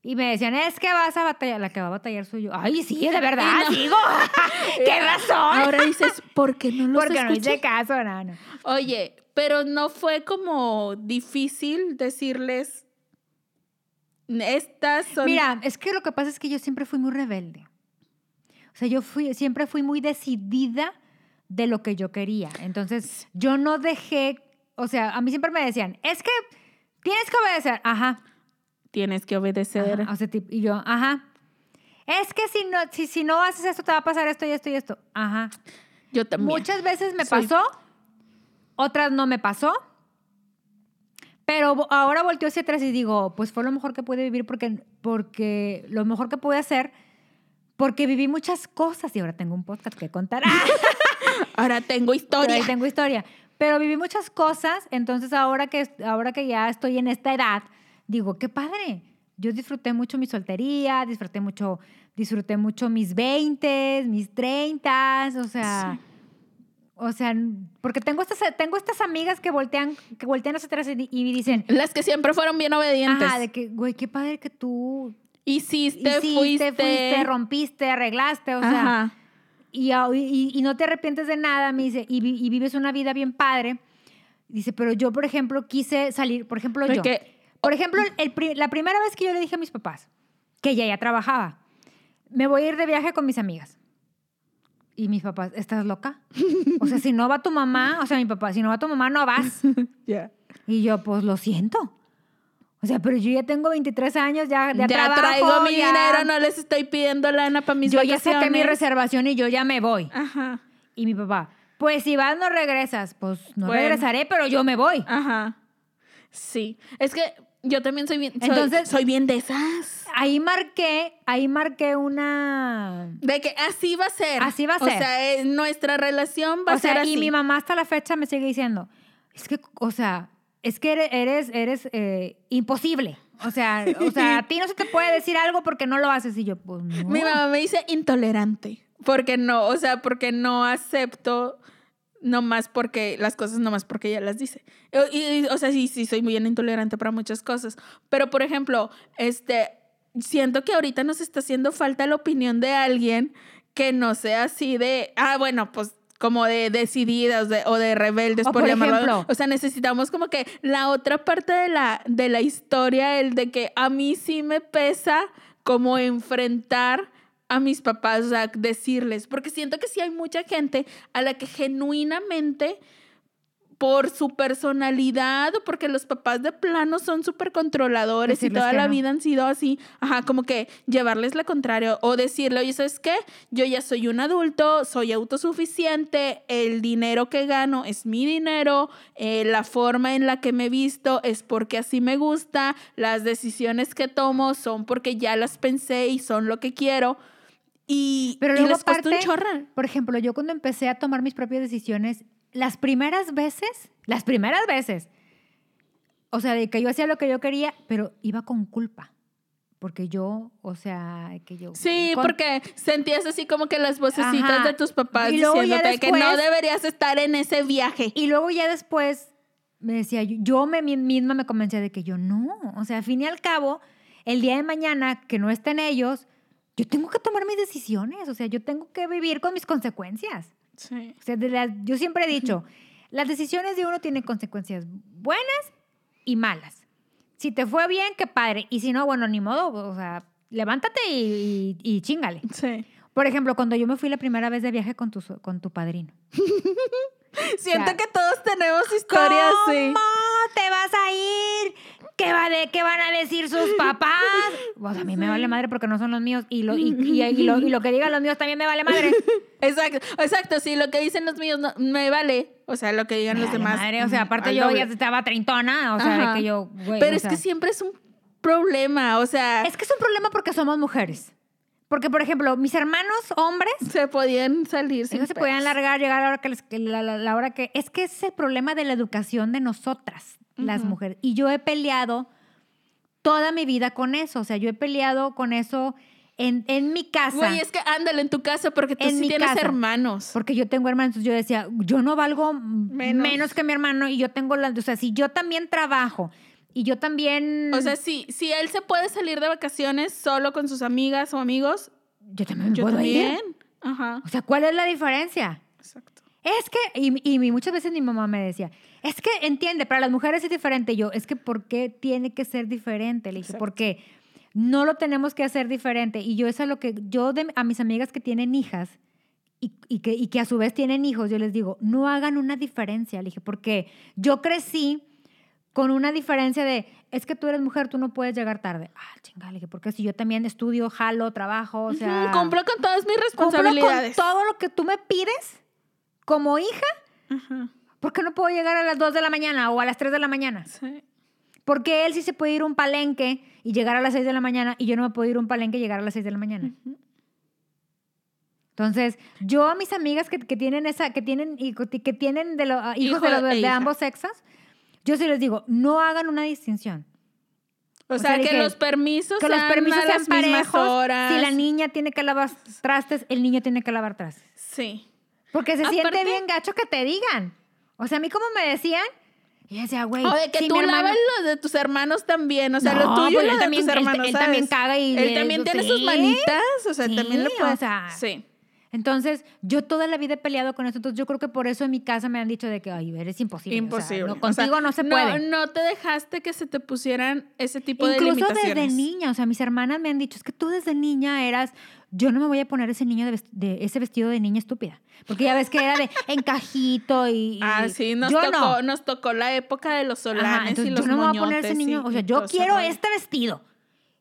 Y me decían, es que vas a batallar. La que va a batallar soy yo. Ay, sí, de verdad, no- digo. ¡Qué razón! Ahora dices, ¿por qué no los Porque no escuché? hice caso, no, no. Oye, pero no fue como difícil decirles estas son Mira, es que lo que pasa es que yo siempre fui muy rebelde. O sea, yo fui, siempre fui muy decidida de lo que yo quería. Entonces, yo no dejé, o sea, a mí siempre me decían, es que tienes que obedecer. Ajá. tienes que obedecer. ajá, o sea, y yo, ajá. Es que si no, si, si no haces esto, te va a pasar esto y esto y esto. Ajá. Yo también. Muchas veces me Soy- pasó, otras no me pasó. Pero ahora volteo hacia atrás y digo, pues fue lo mejor que pude vivir porque, porque lo mejor que pude hacer, porque viví muchas cosas y ahora tengo un podcast que contar. ¡Ah! Ahora tengo historia. ahí tengo historia. Pero viví muchas cosas, entonces ahora que, ahora que ya estoy en esta edad, digo, qué padre. Yo disfruté mucho mi soltería, disfruté mucho, disfruté mucho mis 20, mis 30, o sea, o sea, porque tengo estas, tengo estas amigas que voltean, que voltean hacia atrás y, y me dicen, Las que siempre fueron bien obedientes. ajá, de que, güey, qué padre que tú Hiciste, hiciste, fuiste. fuiste, rompiste, arreglaste, o sea, y, y- y no te arrepientes de nada, me dice, y, y vives una vida bien padre. Dice, pero yo, por ejemplo, quise salir, por ejemplo, yo. Por ejemplo, el pri- la primera vez que yo le dije a mis papás, que ella ya trabajaba, me voy a ir de viaje con mis amigas. Y mis papás, ¿estás loca? O sea, si no va tu mamá, o sea, mi papá, si no va tu mamá, no vas. Ya. Y yo, pues lo siento. O sea, pero yo ya tengo 23 años, ya, ya, Ya, trabajo, traigo mi ya- dinero, no les estoy pidiendo lana para mis Yo ya saqué mi reservación y yo ya me voy. Ajá. Y mi papá, pues si vas no regresas. Pues no Bueno. regresaré, pero yo me voy. Ajá. Sí. Es que yo también soy bien. soy- Entonces- soy bien de esas. Ahí marqué, ahí marqué una... De que así va a ser. Así va a O ser. sea, es- nuestra relación va O a ser sea, así. y mi mamá hasta la fecha me sigue diciendo, es que, o sea, es que eres, eres, eres, eh, imposible. O sea, o sea, a ti no se te puede decir algo porque no lo haces. Y yo, pues no. Mi mamá me dice intolerante. Porque no, o sea, porque no acepto nomás porque las cosas nomás porque ella las dice. Y, y, o sea, sí, sí, soy muy bien intolerante para muchas cosas. Pero, por ejemplo, este, siento que ahorita nos está haciendo falta la opinión de alguien que no sea así de, ah, bueno, pues como de decididas o de, o de rebeldes, O por, por llamarlo. O sea, necesitamos como que la otra parte de la, de la historia, el de que a mí sí me pesa como enfrentar a mis papás, o sea, decirles, porque siento que sí hay mucha gente a la que genuinamente por su personalidad o porque los papás de plano son súper controladores y toda la no. vida han sido así, ajá, como que llevarles la contraria o decirle, oye, ¿sabes qué? Yo ya soy un adulto, soy autosuficiente, el dinero que gano es mi dinero, eh, la forma en la que me visto es porque así me gusta, las decisiones que tomo son porque ya las pensé y son lo que quiero. Y, Pero y luego les un aparte, chorro. Por ejemplo, yo cuando empecé a tomar mis propias decisiones, las primeras veces, las primeras veces, o sea, de que yo hacía lo que yo quería, pero iba con culpa. Porque yo, o sea, que yo... Sí, con- porque sentías así como que las vocecitas Ajá. de tus papás diciéndote que no deberías estar en ese viaje. Y luego ya después me decía, yo, me, mi- misma me convencía de que yo no. O sea, al fin y al cabo, el día de mañana que no estén ellos, yo tengo que tomar mis decisiones. O sea, yo tengo que vivir con mis consecuencias. Sí. O sea, de las- yo siempre he dicho, las decisiones de uno tienen consecuencias buenas y malas. Si te fue bien, qué padre. Y si no, bueno, ni modo. O sea, levántate y, y, y chingale. Sí. Por ejemplo, cuando yo me fui la primera vez de viaje con tu, con tu padrino. Siento sea, que todos tenemos historias ¿Cómo así. te vas a ir? ¿Qué, va de, ¿Qué van a decir sus papás? Pues a mí me vale madre porque no son los míos. Y lo, y, y- y lo, y lo que digan los míos también me vale madre. Exacto, exacto. Sí, lo que dicen los míos no, me vale. O sea, lo que digan Me los vale demás. madre, O sea, aparte al yo doble. ya estaba treintona. O sea, de que yo, güey, Pero es sea, que siempre es un problema. O sea, Es que es un problema porque somos mujeres. Porque, por ejemplo, mis hermanos hombres, se podían salir sin ellos se podían largar, llegar a la hora que, les- la, la- la hora que... Es que ese es el problema de la educación de nosotras, las mujeres. Y yo he peleado toda mi vida con eso. O sea, yo he peleado con eso en, en mi casa. Güey, es que ándale en tu casa porque tú En sí tienes casa. hermanos. Porque yo tengo hermanos, entonces yo decía, yo no valgo menos. Menos. que mi hermano y yo tengo la... O sea, si yo también trabajo y yo también... O sea, si, si él se puede salir de vacaciones solo con sus amigas o amigos, yo también yo puedo ir. también. Ajá. O sea, ¿cuál es la diferencia? Exacto. Es que, y, y muchas veces mi mamá me decía, es que entiende, para las mujeres es diferente. Yo, es que ¿por qué tiene que ser diferente? Le dije, Exacto. porque no lo tenemos que hacer diferente. Y yo eso es lo que, yo de, a mis amigas que tienen hijas y, y que, y que a su vez tienen hijos, yo les digo, no hagan una diferencia. Le dije, porque yo crecí con una diferencia de, es que tú eres mujer, tú no puedes llegar tarde. Ah, chingada, le dije, porque si yo también estudio, jalo, trabajo, o sea... Ujú, Cumplo con todas mis cumplo con responsabilidades. todo lo que tú me pides como hija, Ajá. ¿Por qué no puedo llegar a las 2 de la mañana o a las 3 de la mañana? Sí. Porque él sí se puede ir a un palenque y llegar a las 6 de la mañana y yo no me puedo ir a un palenque y llegar a las 6 de la mañana. Entonces, yo a mis amigas que, que tienen esa, que tienen, que tienen de hijos Hijo de, los- de hija. ambos sexos, yo sí les digo, no hagan una distinción. O, O sea, sea, que dije, los permisos Que los permisos sean las parejos. horas. Si la niña tiene que lavar trastes, el niño tiene que lavar trastes. Sí. Porque se Aparte- siente bien gacho que te digan. O sea, a mí como me decían, y decía, güey, O de que si tú hermano- lavas lo de tus hermanos también. O sea, No, lo tuyo pues y él lo de también- tus él- hermanos. él ¿sabes? también caga y Él le- también tiene sí. sus manitas. O sea, Sí, también lo o puede. sea, sí. Entonces, yo toda la vida he peleado con eso. Entonces, yo creo que por eso en mi casa me han dicho de que, ay, eres imposible. o sea, Imposible. no, O sea, contigo no se puede. No te dejaste que se te pusieran ese tipo de Incluso limitaciones. desde niña, o sea, mis hermanas me han dicho, es que tú desde niña eras, yo no me voy a poner ese niño de, ese vestido de niña estúpida, porque ya ves que era de encajito y, Ah, sí, nos yo tocó, no. nos tocó la época de los Ajá, solanes entonces y los yo no me voy a poner ese niño, o sea, yo quiero este vestido.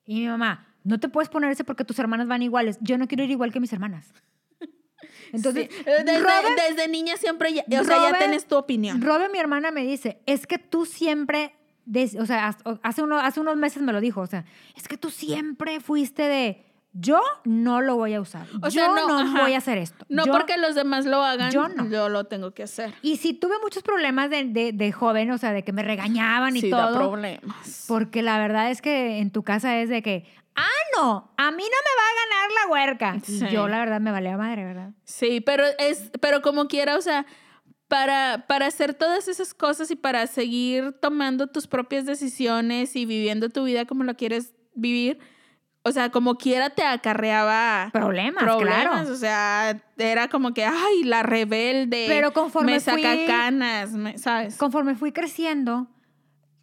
Y mi mamá, no te puedes poner ese porque tus hermanas van iguales. Yo no quiero ir igual que mis hermanas. Entonces, Sí. Desde, Robert- desde niña siempre, ya, o sea, ya tienes tu opinión. Robe, mi hermana, me dice, es que tú siempre, des- o sea, hace, uno- hace unos meses me lo dijo, o sea, es que tú siempre fuiste de, yo no lo voy a usar, O yo sea, no, no, ajá. voy a hacer esto. No Yo- porque los demás lo hagan, yo yo, no. lo tengo que hacer. Y si tuve muchos problemas de, de, de joven, o sea, de que me regañaban y Sí, da todo, problemas. porque la verdad es que en tu casa es de que, ah, no, a mí no me va a ganar la huerca. Sí. yo, la verdad, me valía madre, ¿verdad? Sí, pero es, pero como quiera, o sea, para, para hacer todas esas cosas y para seguir tomando tus propias decisiones y viviendo tu vida como lo quieres vivir, o sea, como quiera te acarreaba Problemas, problemas, claro. o sea, era como que, ay, la rebelde, Pero conforme me saca fui- canas, me- ¿sabes? conforme fui creciendo,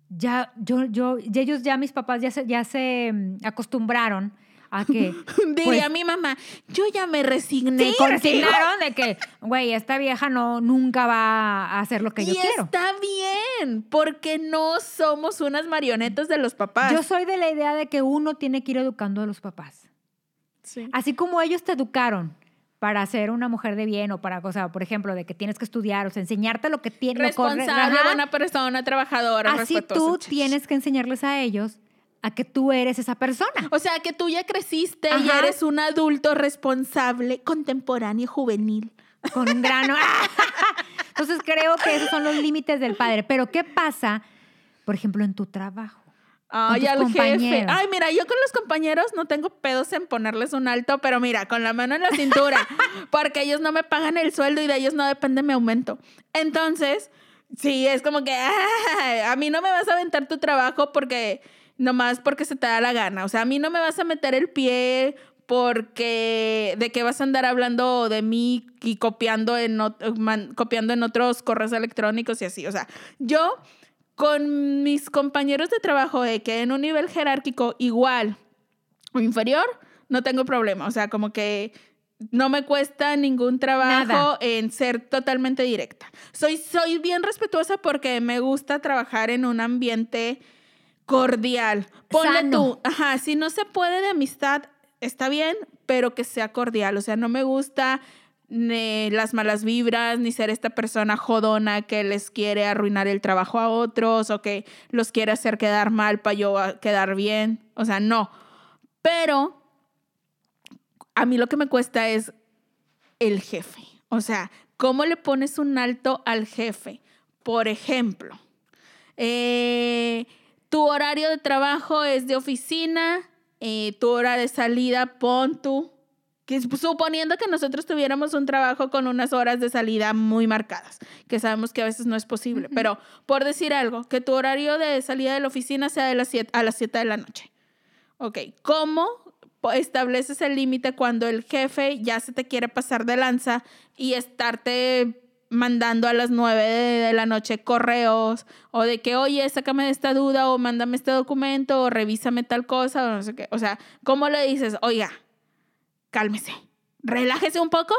ya, yo, yo, y ellos ya, mis papás ya se, ya se mm, acostumbraron a que... Diría pues, mi mamá, yo ya me resigné Sí, contigo". resignaron de que, güey, esta vieja no, nunca va a hacer lo que yo y quiero. está bien, porque no somos unas marionetas de los papás. Yo soy de la idea de que uno tiene que ir educando a los papás. Sí. Así como ellos te educaron para ser una mujer de bien o para, o sea, por ejemplo, de que tienes que estudiar, o sea, enseñarte lo que tienes. responsable, buena persona, trabajadora, Así tú tienes que enseñarles a ellos a que tú eres esa persona. O sea, que tú ya creciste y eres un adulto responsable, contemporáneo, juvenil. con grano. Entonces creo que esos son los límites del padre. Pero ¿qué pasa, por ejemplo, en tu trabajo? Ay, al jefe. Ay, mira, yo con los compañeros no tengo pedos en ponerles un alto, pero mira, con la mano en la cintura, porque ellos no me pagan el sueldo y de ellos no depende mi aumento. Entonces, sí, es como que ah, a mí no me vas a aventar tu trabajo porque nomás porque se te da la gana. O sea, a mí no me vas a meter el pie porque de qué vas a andar hablando de mí y copiando en, man- copiando en otros correos electrónicos y así. O sea, yo con mis compañeros de trabajo de que en un nivel jerárquico igual o inferior, no tengo problema. O sea, como que no me cuesta ningún trabajo Nada. en ser totalmente directa. Soy, soy bien respetuosa porque me gusta trabajar en un ambiente cordial. Ponle Sano. tú, ajá, si no se puede de amistad, está bien, pero que sea cordial. O sea, no me gusta ni las malas vibras, ni ser esta persona jodona que les quiere arruinar el trabajo a otros o que los quiere hacer quedar mal para yo quedar bien. O sea, no. Pero a mí lo que me cuesta es el jefe. O sea, ¿cómo le pones un alto al jefe? Por ejemplo, eh, tu horario de trabajo es de oficina, eh, tu hora de salida, pon tú. Que suponiendo que nosotros tuviéramos un trabajo con unas horas de salida muy marcadas, que sabemos que a veces no es posible, pero por decir algo, que tu horario de salida de la oficina sea de las siete- a las 7 de la noche. Ok, ¿cómo estableces el límite cuando el jefe ya se te quiere pasar de lanza y estarte mandando a las 9 de, la noche correos o de que, oye, sácame de esta duda o mándame este documento o revísame tal cosa o no sé qué? O sea, ¿cómo le dices, oiga, cálmese, relájese un poco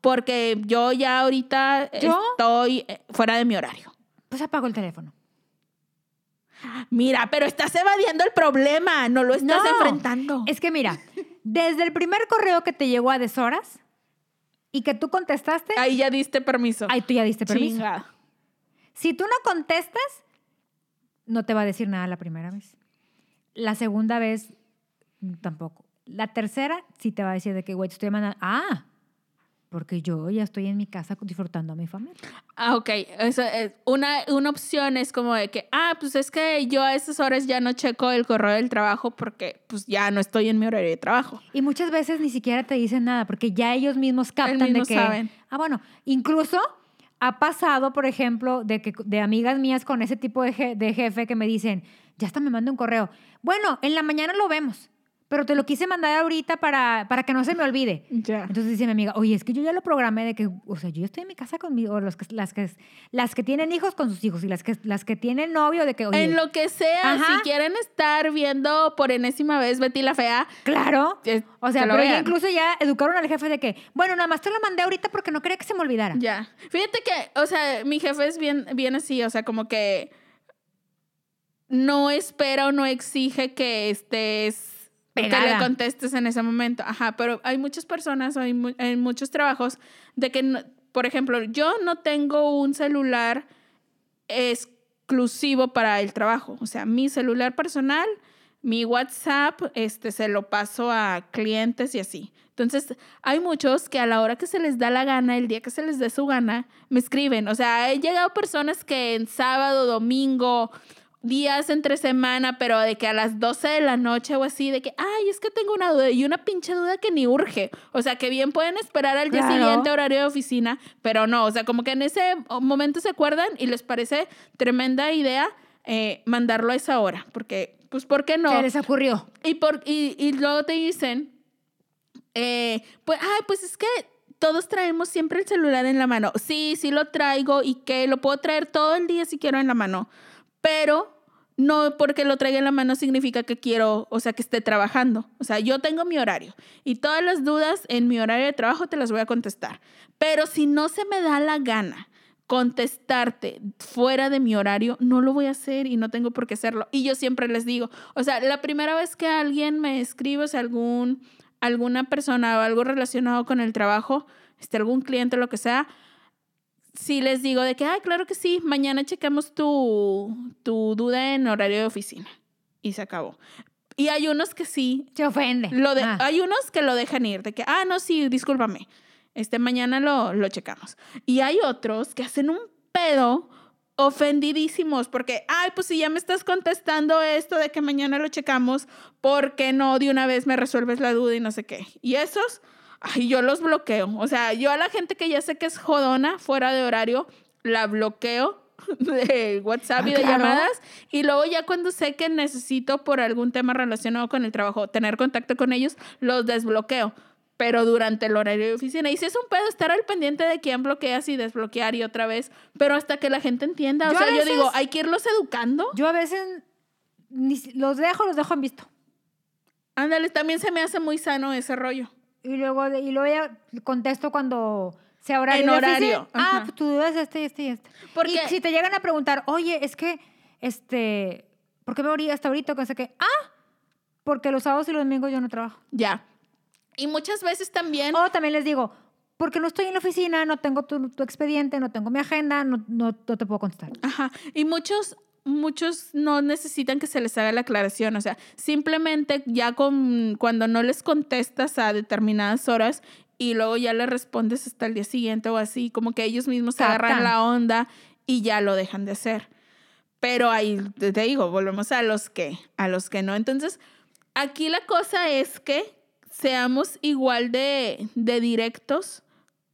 porque yo ya ahorita ¿Yo? estoy eh, fuera de mi horario? Pues apago el teléfono. Mira, pero estás evadiendo el problema, no lo estás No, enfrentando. Es que mira, desde el primer correo que te llegó a deshoras y que tú contestaste, Ahí ya diste permiso. ahí tú ya diste permiso. Chingada. Si tú no contestas, no te va a decir nada la primera vez. La segunda vez, tampoco. La tercera, sí te va a decir de que, güey, te estoy mandando. Ah, porque yo ya estoy en mi casa disfrutando a mi familia. Ah, ok. Eso es una, una opción es como de que, ah, pues es que yo a esas horas ya no checo el correo del trabajo porque pues ya no estoy en mi horario de trabajo. Y muchas veces ni siquiera te dicen nada, porque ya ellos mismos captan mismo de que. saben. Ah, bueno, incluso ha pasado, por ejemplo, de que de amigas mías con ese tipo de, je- de jefe que me dicen, ya hasta me manda un correo. Bueno, en la mañana lo vemos, pero te lo quise mandar ahorita para, para que no se me olvide. Entonces dice mi amiga, oye, es que yo ya lo programé de que, o sea, yo estoy en mi casa conmigo, o los que, las, que, las que tienen hijos con sus hijos y las que, las que tienen novio, de que, oye, En lo que sea, Ajá. si quieren estar viendo por enésima vez Betty la Fea, claro. eh, O sea, pero ya incluso ya educaron al jefe de que, bueno, nada más te lo mandé ahorita porque no quería que se me olvidara. Ya. Fíjate que, o sea, mi jefe es bien, bien así, o sea, como que no espera o no exige que estés, que le contestes en ese momento. Ajá, pero hay muchas personas, hay mu- en muchos trabajos, de que, no- por ejemplo, yo no tengo un celular exclusivo para el trabajo. O sea, mi celular personal, mi WhatsApp, este, se lo paso a clientes y así. Entonces, hay muchos que a la hora que se les da la gana, el día que se les dé su gana, me escriben. O sea, he llegado personas que en sábado, domingo, días entre semana, pero de que a las 12 de la noche o así, de que, ay, es que tengo una duda y una pinche duda que ni urge. O sea, que bien pueden esperar al día siguiente horario de oficina, pero no, o sea, como que en ese momento se acuerdan y les parece tremenda idea eh, mandarlo a esa hora, porque, pues, ¿por qué no? Se les ocurrió. Y, por, y, y luego te dicen, eh, pues, ay, pues es que todos traemos siempre el celular en la mano. Sí, sí lo traigo y que lo puedo traer todo el día si quiero en la mano, pero no porque lo traiga en la mano significa que quiero, o sea, que esté trabajando. O sea, yo tengo mi horario y todas las dudas en mi horario de trabajo te las voy a contestar. Pero si no se me da la gana contestarte fuera de mi horario, no lo voy a hacer y no tengo por qué hacerlo. Y yo siempre les digo, o sea, la primera vez que alguien me escribe, o sea, algún, alguna persona o algo relacionado con el trabajo, este, algún cliente, lo que sea, sí les digo de que, ay, claro que sí, mañana checamos tu, tu duda en horario de oficina. Y se acabó. Y hay unos que sí, Se ofende. lo de, Ah. hay unos que lo dejan ir, de que, ah, no, sí, discúlpame. este mañana lo, lo checamos. Y hay otros que hacen un pedo ofendidísimos porque, ay, pues si ya me estás contestando esto de que mañana lo checamos, ¿por qué no de una vez me resuelves la duda y no sé qué? Y esos, ay, yo los bloqueo. O sea, yo a la gente que ya sé que es jodona fuera de horario, la bloqueo de WhatsApp Ah, y de claro. llamadas y luego ya cuando sé que necesito por algún tema relacionado con el trabajo tener contacto con ellos, los desbloqueo. Pero durante el horario de oficina. Y si es un pedo estar al pendiente de quién bloqueas y desbloquear y otra vez. Pero hasta que la gente entienda. O Yo sea, yo digo, hay que irlos educando. Yo a veces ni los dejo, los dejo en visto. Ándale, también se me hace muy sano ese rollo. Y luego, y luego ya contesto cuando sea horario. En horario, Ah, pues tu duda es este y este y este. Porque- Y si te llegan a preguntar, oye, es que, este, ¿por qué me morí hasta ahorita? Que sé qué. Ah, porque los sábados y los domingos yo no trabajo. Ya. Y muchas veces también. O también les digo, porque no estoy en la oficina, no tengo tu, tu expediente, no tengo mi agenda, no, no, no te puedo contestar. Ajá. Y muchos, muchos no necesitan que se les haga la aclaración. O sea, simplemente ya con, cuando no les contestas a determinadas horas y luego ya les respondes hasta el día siguiente o así, como que ellos mismos se agarran la onda y ya lo dejan de hacer. Pero ahí te te digo, volvemos a los que, a los que no. Entonces, aquí la cosa es que seamos igual de, de directos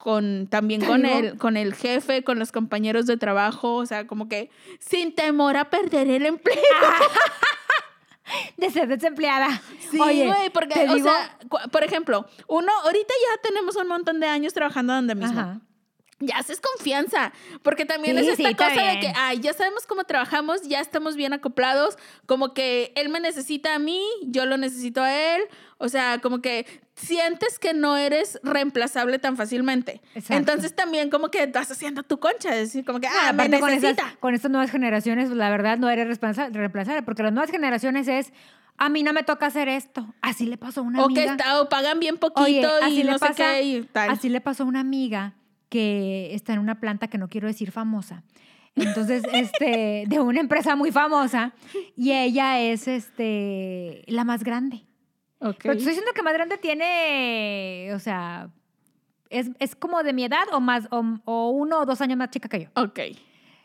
con también con el con el jefe, con los compañeros de trabajo, o sea, como que sin temor a perder el empleo. De ser desempleada. Sí, güey, porque o digo- sea, por ejemplo, uno ahorita ya tenemos un montón de años trabajando donde mismo. Ajá. Ya haces confianza, porque también Sí, es esta sí, cosa de que, ay, ya sabemos cómo trabajamos, ya estamos bien acoplados, como que él me necesita a mí, yo lo necesito a él, o sea, como que sientes que no eres reemplazable tan fácilmente. Exacto. Entonces también como que vas haciendo tu concha, es decir, como que, ah, me Aparte con necesita. con estas nuevas generaciones, la verdad no eres reemplazable, porque las nuevas generaciones es, a mí no me toca hacer esto. Así le pasó a una O que amiga. está, o pagan bien poquito Oye, y así le no sé pasa, qué y tal. así le pasó a una amiga que está en una planta que no quiero decir famosa. Entonces, este, de una empresa muy famosa, y ella es este la más grande. Ok. Pero te estoy diciendo que más grande tiene, o sea, es, es como de mi edad o más, o, o uno o dos años más chica que yo. Ok.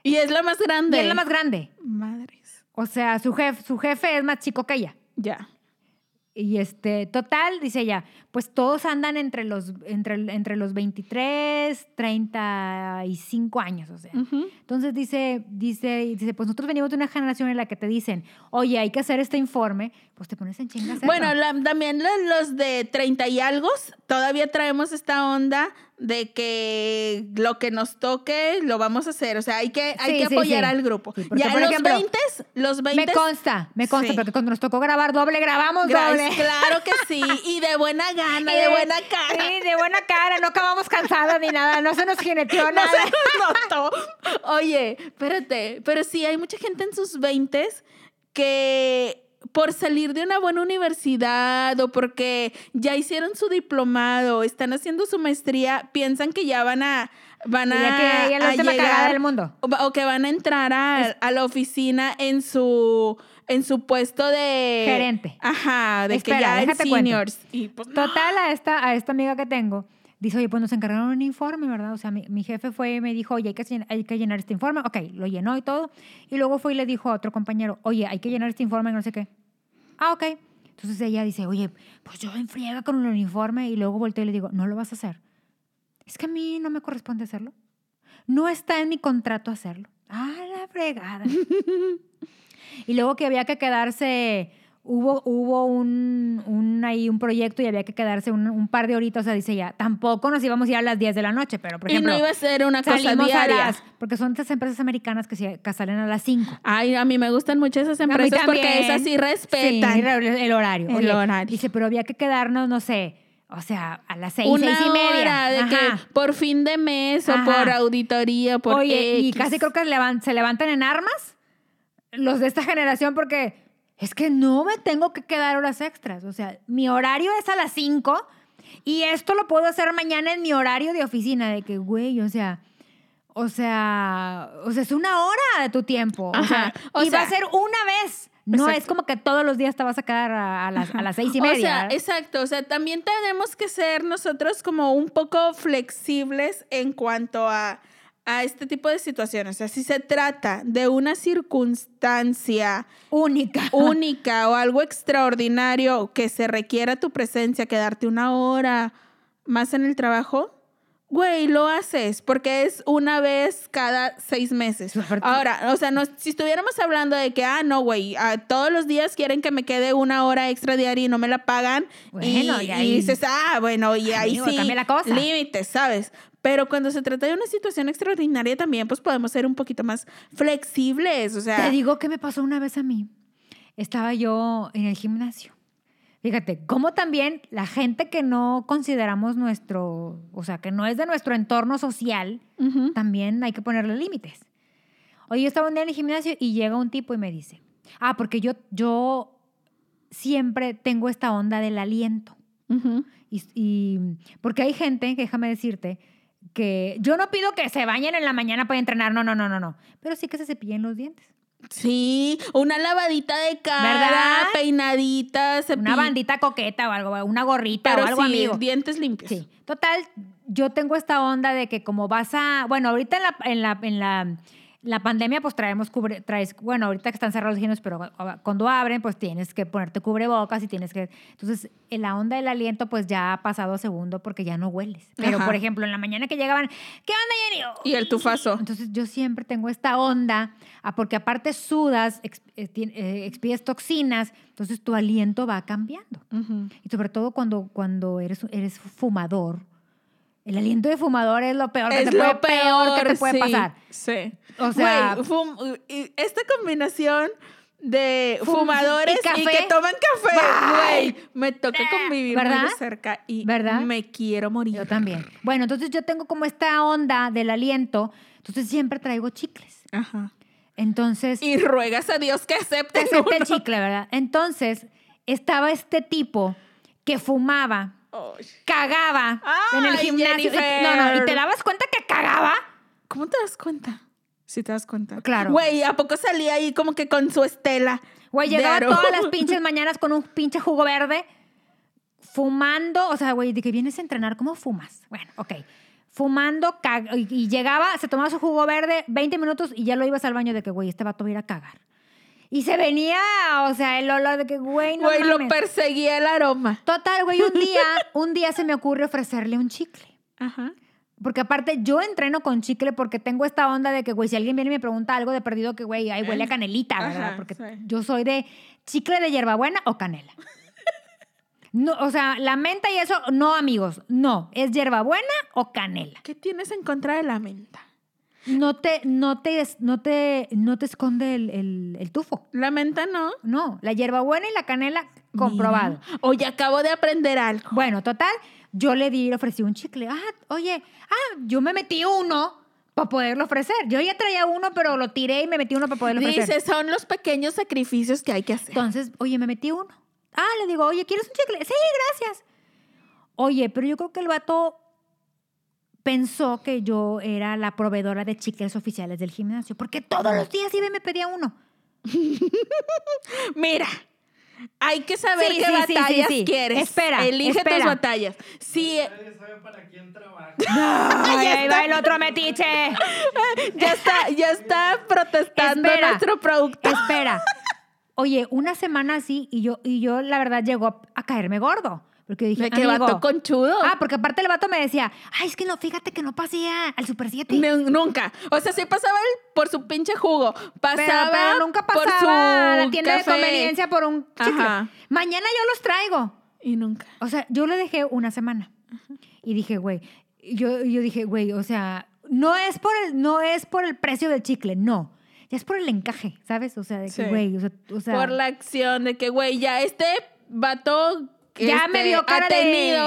Y es la más grande. Y es la más grande. Madres. O sea, su jefe, su jefe es más chico que ella. Ya. Y este, total, dice ella, pues todos andan entre los, entre, entre los 23, 35 años, o sea. Entonces dice, dice, dice, pues nosotros venimos de una generación en la que te dicen, oye, hay que hacer este informe, pues te pones en chinga a hacerlo. Bueno, la- también lo- los de 30 y algo, todavía traemos esta onda de que lo que nos toque lo vamos a hacer. O sea, hay que, hay Sí, que apoyar sí. al grupo. Porque, ya por los ejemplo, 20, los 20. me consta, me consta, porque cuando nos tocó grabar doble, grabamos Gra- doble. Claro que sí. Y de buena gana, Y de buena cara. Sí, de buena cara, no acabamos cansados ni nada, no se nos jineteó No nada. se notó. Oye, espérate, pero sí hay mucha gente en sus 20 que por salir de una buena universidad o porque ya hicieron su diplomado, están haciendo su maestría, piensan que ya van a van a, que la a llegar del mundo. o, que van a entrar a, a la oficina en su en su puesto de Gerente. Ajá, de Espera, que ya déjate seniors. Y pues. Total, a esta, a esta amiga que tengo, dice, oye, pues nos encargaron un informe, ¿verdad? O sea, mi, mi jefe fue y me dijo, oye, hay que, hay que llenar este informe. Ok, lo llenó y todo. Y luego fue y le dijo a otro compañero, oye, hay que llenar este informe, no sé qué. Ah, ok. Entonces ella dice, oye, pues yo en friega con el uniforme. Y luego volteo y le digo, no lo vas a hacer. Es que a mí no me corresponde hacerlo. No está en mi contrato hacerlo. Ah, la fregada. Y luego que había que quedarse, hubo, hubo un, un, ahí un proyecto y había que quedarse un, un par de horitas, o sea, dice ya, tampoco nos íbamos a ir a las 10 de la noche, pero por y ejemplo, no iba a ser una cosa diaria. las, porque son estas empresas americanas que, se- que salen a las 5. Ay, a mí me gustan mucho esas empresas porque esas sí Sí, respetan. el horario. El Oye, horario. Dice, pero había que quedarnos, no sé, o sea, a las seis, Una seis y media. hora de Ajá. que por fin de mes o Ajá. por auditoría, por Oye, y X. casi creo que se levantan en armas los de esta generación porque es que no me tengo que quedar horas extras. O sea, mi horario es a las 5 y esto lo puedo hacer mañana en mi horario de oficina. De que, güey, o sea, o sea, o sea, es una hora de tu tiempo. O sea, o y va a sea- ser una vez No es como que todos los días te vas a quedar a, a las, a las seis y O media. sea, ¿verdad? exacto. O sea, también tenemos que ser nosotros como un poco flexibles en cuanto a, a este tipo de situaciones. O sea, si se trata de una circunstancia única. única o algo extraordinario que se requiera tu presencia, quedarte una hora más en el trabajo, güey, lo haces porque es una vez cada seis meses. Ahora, o sea, no, si estuviéramos hablando de que, ah, no, güey, ah, todos los días quieren que me quede una hora extra diaria y no me la pagan. Bueno, y, y ahí- y dices, ah, bueno, y ahí Amigo, sí, límites, ¿sabes? Pero cuando se trata de una situación extraordinaria también, pues podemos ser un poquito más flexibles, o sea... Te digo que me pasó una vez a mí. Estaba yo en el gimnasio. Fíjate, cómo también la gente que no consideramos nuestro, o sea, que no es de nuestro entorno social, Ujú. también hay que ponerle límites. Oye, yo estaba un día en el gimnasio y llega un tipo y me dice, ah, porque yo, yo siempre tengo esta onda del aliento. Ujú. Y, y- porque hay gente, déjame decirte, que yo no pido que se bañen en la mañana para entrenar, no, no, no, no, no, pero sí que se cepillen los dientes. Sí, una lavadita de cara, ¿Verdad? peinadita, Una bandita coqueta o algo, una gorrita pero o algo, sí, amigo. dientes limpios. Sí, total, yo tengo esta onda de que como vas a, bueno, ahorita en la, en la, en la, la pandemia pues traemos cubre, traes, bueno, ahorita que están cerrados los gimnasios, pero cuando abren pues tienes que ponerte cubrebocas y tienes que, entonces en la onda del aliento pues ya ha pasado a segundo porque ya no hueles. Pero Ajá. por ejemplo en la mañana que llegaban, ¿qué onda Jenny? Y el tufazo. Entonces yo siempre tengo esta onda, ah, porque aparte sudas, eh, eh, expides toxinas, entonces tu aliento va cambiando. Y sobre todo cuando, cuando eres, eres fumador. El aliento de fumador es lo peor que, Es te, puede, lo peor que te puede sí, pasar. Sí. O sea- esta combinación de Fum- fumadores y y, que toman café, güey, me toca convivir muy ¿Verdad? de cerca y ¿Verdad? me quiero morir. Yo también. Bueno, entonces yo tengo como esta onda del aliento, entonces siempre traigo chicles. Ajá. Entonces, Y ruegas a Dios que acepte te acepté el chicle, ¿verdad? Entonces, estaba este tipo que fumaba, Ay. cagaba en el gimnasio. Jennifer. No, no, ¿y te dabas cuenta que cagaba? ¿Cómo te das cuenta? Si te das cuenta. Claro. Güey, ¿a poco salía ahí como que con su estela? Güey, llegaba todas las pinches mañanas con un pinche jugo verde, fumando, o sea, güey, de que vienes a entrenar, ¿cómo fumas? Bueno, ok. Fumando, y llegaba, se tomaba su jugo verde 20 minutos y ya lo ibas al baño de que, güey, este vato va a ir a cagar. Y se venía, o sea, el olor de que, güey, no Güey, lo perseguía el aroma. Total, güey, un día, un día se me ocurre ofrecerle un chicle. Ajá. Porque aparte yo entreno con chicle porque tengo esta onda de que, güey, si alguien viene y me pregunta algo de perdido, que, güey, ahí huele a canelita, ¿verdad? Eh, Ajá, Porque sí. yo soy de chicle de hierbabuena o canela. No, o sea, la menta y eso, no, amigos, no. Es hierbabuena o canela. ¿Qué tienes en contra de la menta? No te, no te, no te, no te esconde el, el- el tufo. La menta no. No, la hierbabuena y la canela, comprobado. Mira. Oye, acabo de aprender algo. Bueno, total, yo le di, le ofrecí un chicle. Ah, oye, ah, yo me metí uno para poderlo ofrecer. Yo ya traía uno, pero lo tiré y me metí uno para poderlo ofrecer. Dice, son los pequeños sacrificios que hay que hacer. Entonces, oye, me metí uno. Ah, le digo, oye, ¿quieres un chicle? Sí, gracias. Oye, pero yo creo que el vato pensó que yo era la proveedora de chicles oficiales del gimnasio, porque todos los días iba y me pedía uno. Mira, hay que saber Sí, qué sí, sí, sí, batallas sí. quieres. Espera, Elige espera. tus batallas. Sí, Nadie sabe para quién trabaja. Ay, ahí va el otro metiche. ya está, ya está protestando Espera. nuestro producto. Espera. Oye, una semana así y yo, y yo la verdad llegó a, a caerme gordo. Porque dije, que vato conchudo. Ah, porque aparte el vato me decía, ay, es que no, fíjate que no pasé a- al Super 7. Nun- Nunca. O sea, sí pasaba el- por su pinche jugo. Pero, Pasaba pero nunca por pasaba su a la tienda café. de conveniencia por un chicle. Ajá. Mañana yo los traigo. Y nunca. O sea, yo le dejé una semana. Y dije, güey, yo, yo dije, güey, o sea, no es, por el, no es por el precio del chicle, no. Ya es por el encaje, ¿sabes? O sea, de que, Sí. güey, o sea, o sea, por la acción de que, güey, ya este vato. Ya me vio cara de-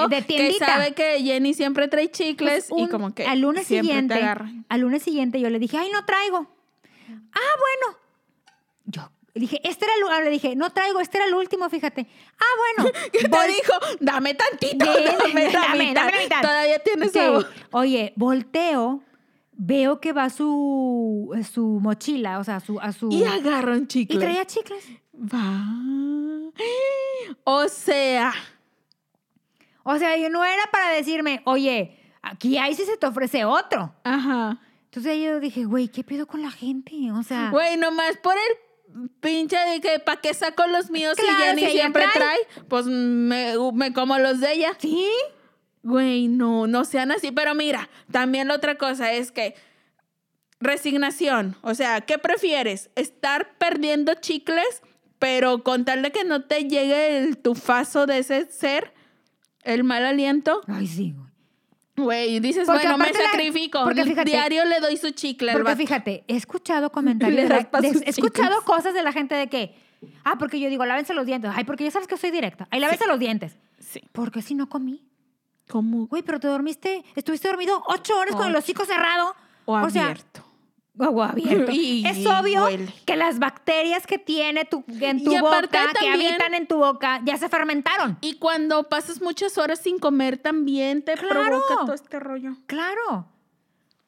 de que tiendita. sabe que Jenny siempre trae chicles pues, y un- como que al lunes siguiente, te agarran. al lunes siguiente yo le dije, ay, no traigo. Ah, bueno. Yo dije, este era el lugar, le dije, no traigo, este era el último, fíjate. Ah, bueno. ¿Qué te dijo? Dame tantito, dame, la dame, mitad. dame la mitad. Todavía tienes Sí. sabor. Oye, volteo, veo que va su, su mochila, o sea, su, a su... Y agarra un y chicle. traía chicles. Va. O sea, O sea, yo no era para decirme, oye, aquí hay si se te ofrece otro. ajá. Entonces yo dije, güey, ¿qué pedo con la gente? O sea, Güey, nomás por el pinche de que para qué saco los míos Claro, y Jenny si ella siempre trae. trae, pues me, me como los de ella. ¿sí? Güey, no, no sean así. Pero mira, también la otra cosa es que resignación. O sea, ¿qué prefieres? ¿Estar perdiendo chicles, pero con tal de que no te llegue el tufazo de ese ser, el mal aliento? Ay, sí, güey. Güey, dices, Porque bueno, me la- sacrifico. porque fíjate- Diario le doy su chicle Porque fíjate, he escuchado comentarios, de de- he escuchado cosas de la gente de que, ah, porque yo digo, lávense los dientes. Ay, porque ya sabes que soy directa. Ay, lávense los dientes. Sí. ¿Por qué si no comí? ¿Cómo? Güey, pero te dormiste, estuviste dormido ocho horas con el hocico cerrado. O abierto. Y- es obvio huele. que las bacterias que tiene tu, en tu boca, que habitan en tu boca, ya se fermentaron. Y cuando pasas muchas horas sin comer también te Claro. provoca todo este rollo. Claro.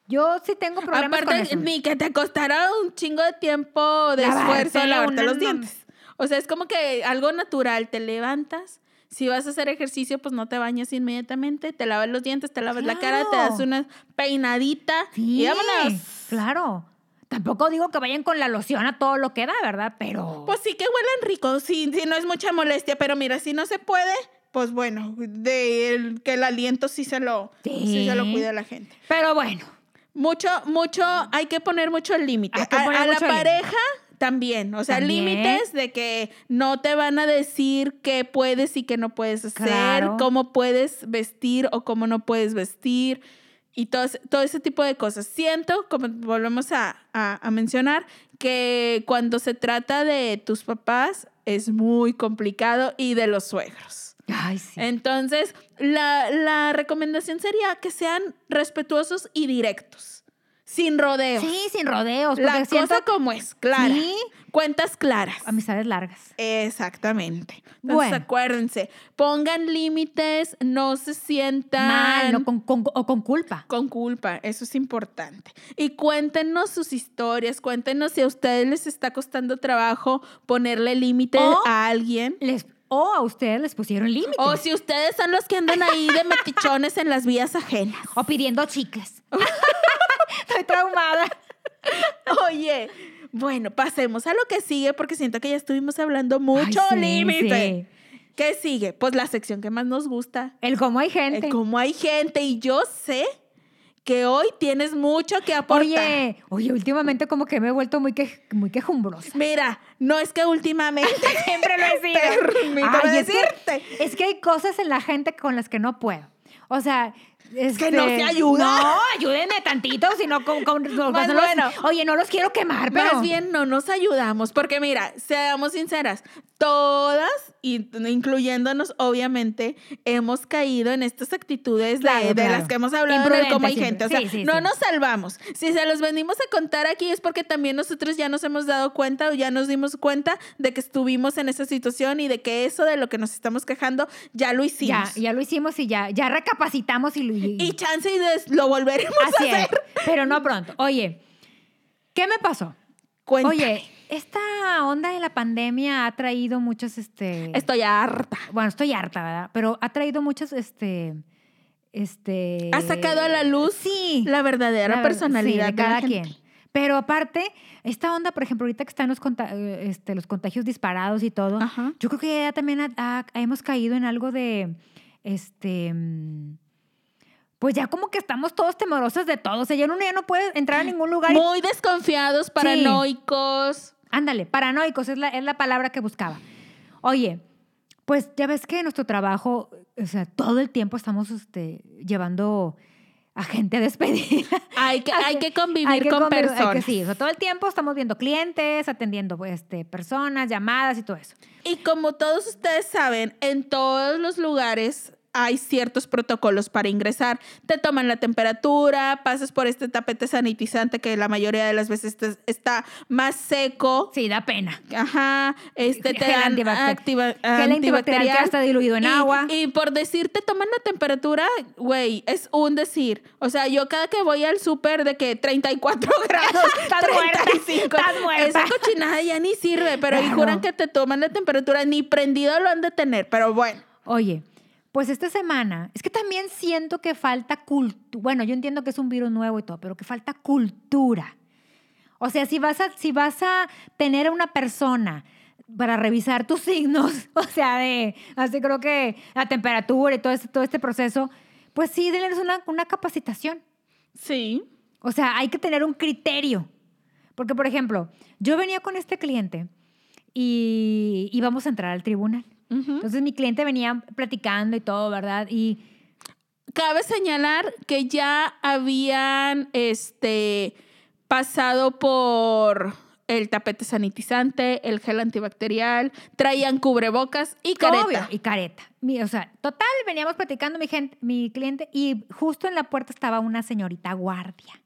Yo sí tengo problemas con Aparte, eso. ni que te costara un chingo de tiempo de Lavarte esfuerzo lavarte una- los dientes. O sea, es como que algo natural, te levantas. Si vas a hacer ejercicio, pues no te bañas inmediatamente, te lavas los dientes, te lavas la cara, te das una peinadita Sí, y vámonos. Claro. Tampoco digo que vayan con la loción a todo lo que da, ¿verdad? Pero... Pues sí que huelen rico, sí, sí, no es mucha molestia, pero mira, si no se puede, pues bueno, de el- que el aliento sí se lo, sí. Sí. se lo cuida la gente. pero bueno. Mucho, mucho, hay que poner mucho límite. A, la mucho pareja también, o sea, límites de que no te van a decir qué puedes y qué no puedes hacer, Claro. cómo puedes vestir o cómo no puedes vestir y todo, ese- todo ese tipo de cosas. Siento, como volvemos a, a- a mencionar, que cuando se trata de tus papás es muy complicado y de los suegros. Ay, sí. Entonces, la, la recomendación sería que sean respetuosos y directos, sin rodeos. Sí, sin rodeos. La siento cosa como es, clara. Sí. Cuentas claras. amistades largas. Exactamente. Entonces, Bueno. acuérdense, pongan límites, no se sientan Mal, no, con, con- o con culpa. con culpa, eso es importante. Y cuéntenos sus historias, cuéntenos si a ustedes les está costando trabajo ponerle límite a alguien. Les, o a ustedes les pusieron límites. O si ustedes son los que andan ahí de metichones en las vías ajenas. O pidiendo chicles. Estoy traumada. Oye, bueno, pasemos a lo que sigue porque siento que ya estuvimos hablando mucho sí, límite. sí. ¿Qué sigue? Pues la sección que más nos gusta. El cómo hay gente. El cómo hay gente y yo sé que hoy tienes mucho que aportar. Oye, oye, últimamente como que me he vuelto muy, que, muy quejumbrosa. Mira, no es que últimamente Siempre lo he sido. Permítame Ay, es que- decirte. Es que hay cosas en la gente con las que no puedo. O sea, que no este, se ayuda. No, ayúdenme tantito, si no, con, con- con- Más no los- bueno. oye, no los quiero quemar, pero... Más bien no nos ayudamos, porque mira, seamos sinceras, todas, incluyéndonos obviamente, hemos caído en estas actitudes de, Claro, de claro. las que hemos hablado en el cómo hay gente. O sea, siempre. Sí, sí, no sí. nos salvamos. Si se los venimos a contar aquí es porque también nosotros ya nos hemos dado cuenta o ya nos dimos cuenta de que estuvimos en esa situación y de que eso de lo que nos estamos quejando ya lo Ya, hicimos. ya lo hicimos y ya, ya recapacitamos y lo... y- Y chance y des- lo volveremos así a es, hacer. pero no pronto. Oye, ¿qué me pasó? Cuéntame. Oye, esta onda de la pandemia ha traído muchos, este... Estoy harta. Bueno, estoy harta, ¿verdad? Pero ha traído muchos, este... Este... Ha sacado a la luz Sí. la verdadera La personalidad sí, de la cada gente. quien. Pero aparte, esta onda, por ejemplo, ahorita que están los, este, los contagios disparados y todo, Ajá. yo creo que ya también ha- ha- hemos caído en algo de, este, mm, pues ya como que estamos todos temerosos de todo. O sea, ya uno ya no puede entrar a ningún lugar. y- Muy desconfiados, paranoicos. Ándale, paranoicos es la, es la palabra que buscaba. Oye, pues ya ves que en nuestro trabajo, o sea, todo el tiempo estamos este, llevando a gente despedida. Hay que, hay que convivir Hay que con convivir- hay que- personas. sí, o sea, todo el tiempo estamos viendo clientes, atendiendo este, personas, llamadas y todo eso. Y como todos ustedes saben, en todos los lugares hay ciertos protocolos para ingresar. Te toman la temperatura, pasas por este tapete sanitizante que la mayoría de las veces te- está más seco. Sí, da pena. Ajá, este te dan antibacter- activa- gel antibacterial que está diluido en Y- agua. Y por decir te toman la temperatura, güey, es un decir. O sea, yo cada que voy al súper de que 34 grados, Estás muerta, 35, estás muerta. esa cochinada ya ni sirve, pero y Claro. juran que te toman la temperatura, ni prendido lo han de tener, pero bueno. Oye, pues esta semana, es que también siento que falta cultura. Bueno, yo entiendo que es un virus nuevo y todo, pero que falta cultura. O sea, si vas a, si vas a tener a una persona para revisar tus signos, o sea, de, así creo que la temperatura y todo este, todo este proceso, pues sí, denles una, una capacitación. Sí. O sea, hay que tener un criterio. Porque, por ejemplo, yo venía con este cliente y íbamos a entrar al tribunal. Entonces mi cliente venía platicando y todo, ¿verdad? Y Cabe señalar que ya habían este, pasado por el tapete sanitizante, el gel antibacterial, traían cubrebocas y careta. obvio, y careta. O sea, total, veníamos platicando mi, gente, mi cliente y justo en la puerta estaba una señorita guardia,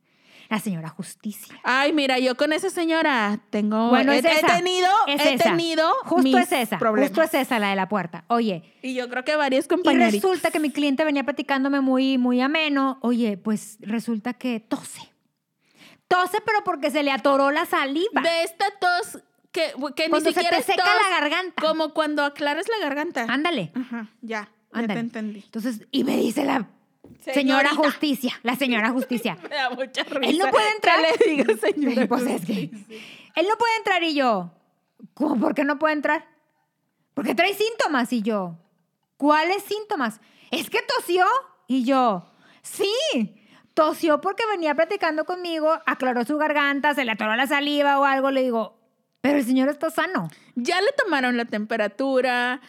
la señora Justicia. Ay, mira, yo con esa señora tengo. Bueno, he, es he esa. tenido, Es he esa. tenido. Justo mis es esa, problemas. justo es esa la de la puerta. Oye, Y yo creo que varios y compañeros. resulta que mi cliente venía platicándome muy, muy ameno. Oye, pues resulta que tose. Tose, pero porque se le atoró la saliva. De esta tos que, que ni Cuando se siquiera te seca tos, la garganta. Como cuando aclaras la garganta. Ándale. Ajá, ya. Ya te entendí. Entonces, y me dice la señora Señorita. Justicia, la señora Justicia. Me da mucha risa. Él no puede entrar. Que le diga señora. Pues es que él no puede entrar y yo, ¿cómo por qué no puede entrar? Porque trae síntomas y yo, ¿cuáles síntomas? Es que tosió y yo, sí, tosió porque venía platicando conmigo, aclaró su garganta, se le atoró la saliva o algo, le digo, pero el señor está sano. Ya le tomaron la temperatura.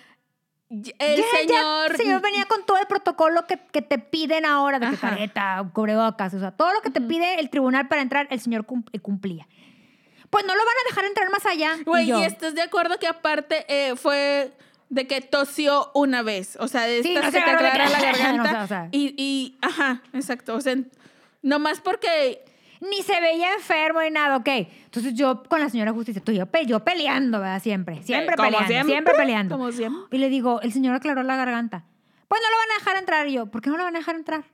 El Ya, ya, señor. el señor venía con todo el protocolo que, que te piden ahora, de que careta, cubrebocas, o sea, todo lo que te pide el tribunal para entrar, el señor cum- eh, cumplía. Pues no lo van a dejar entrar más allá. Y Güey, yo, ¿y estás de acuerdo que aparte eh, fue de que tosió una vez? O sea, de Sí, no se te aclara la garganta. o sea, o sea. Y, y, ajá, exacto. O sea, nomás porque. Ni se veía enfermo ni nada, ok. Entonces yo con la señora justicia, tú y yo, yo peleando, ¿verdad? Siempre, siempre como peleando, siempre, siempre, peleando. como siempre. Y le digo, el señor aclaró la garganta. Pues no lo van a dejar entrar. Y yo, ¿por qué no lo van a dejar entrar?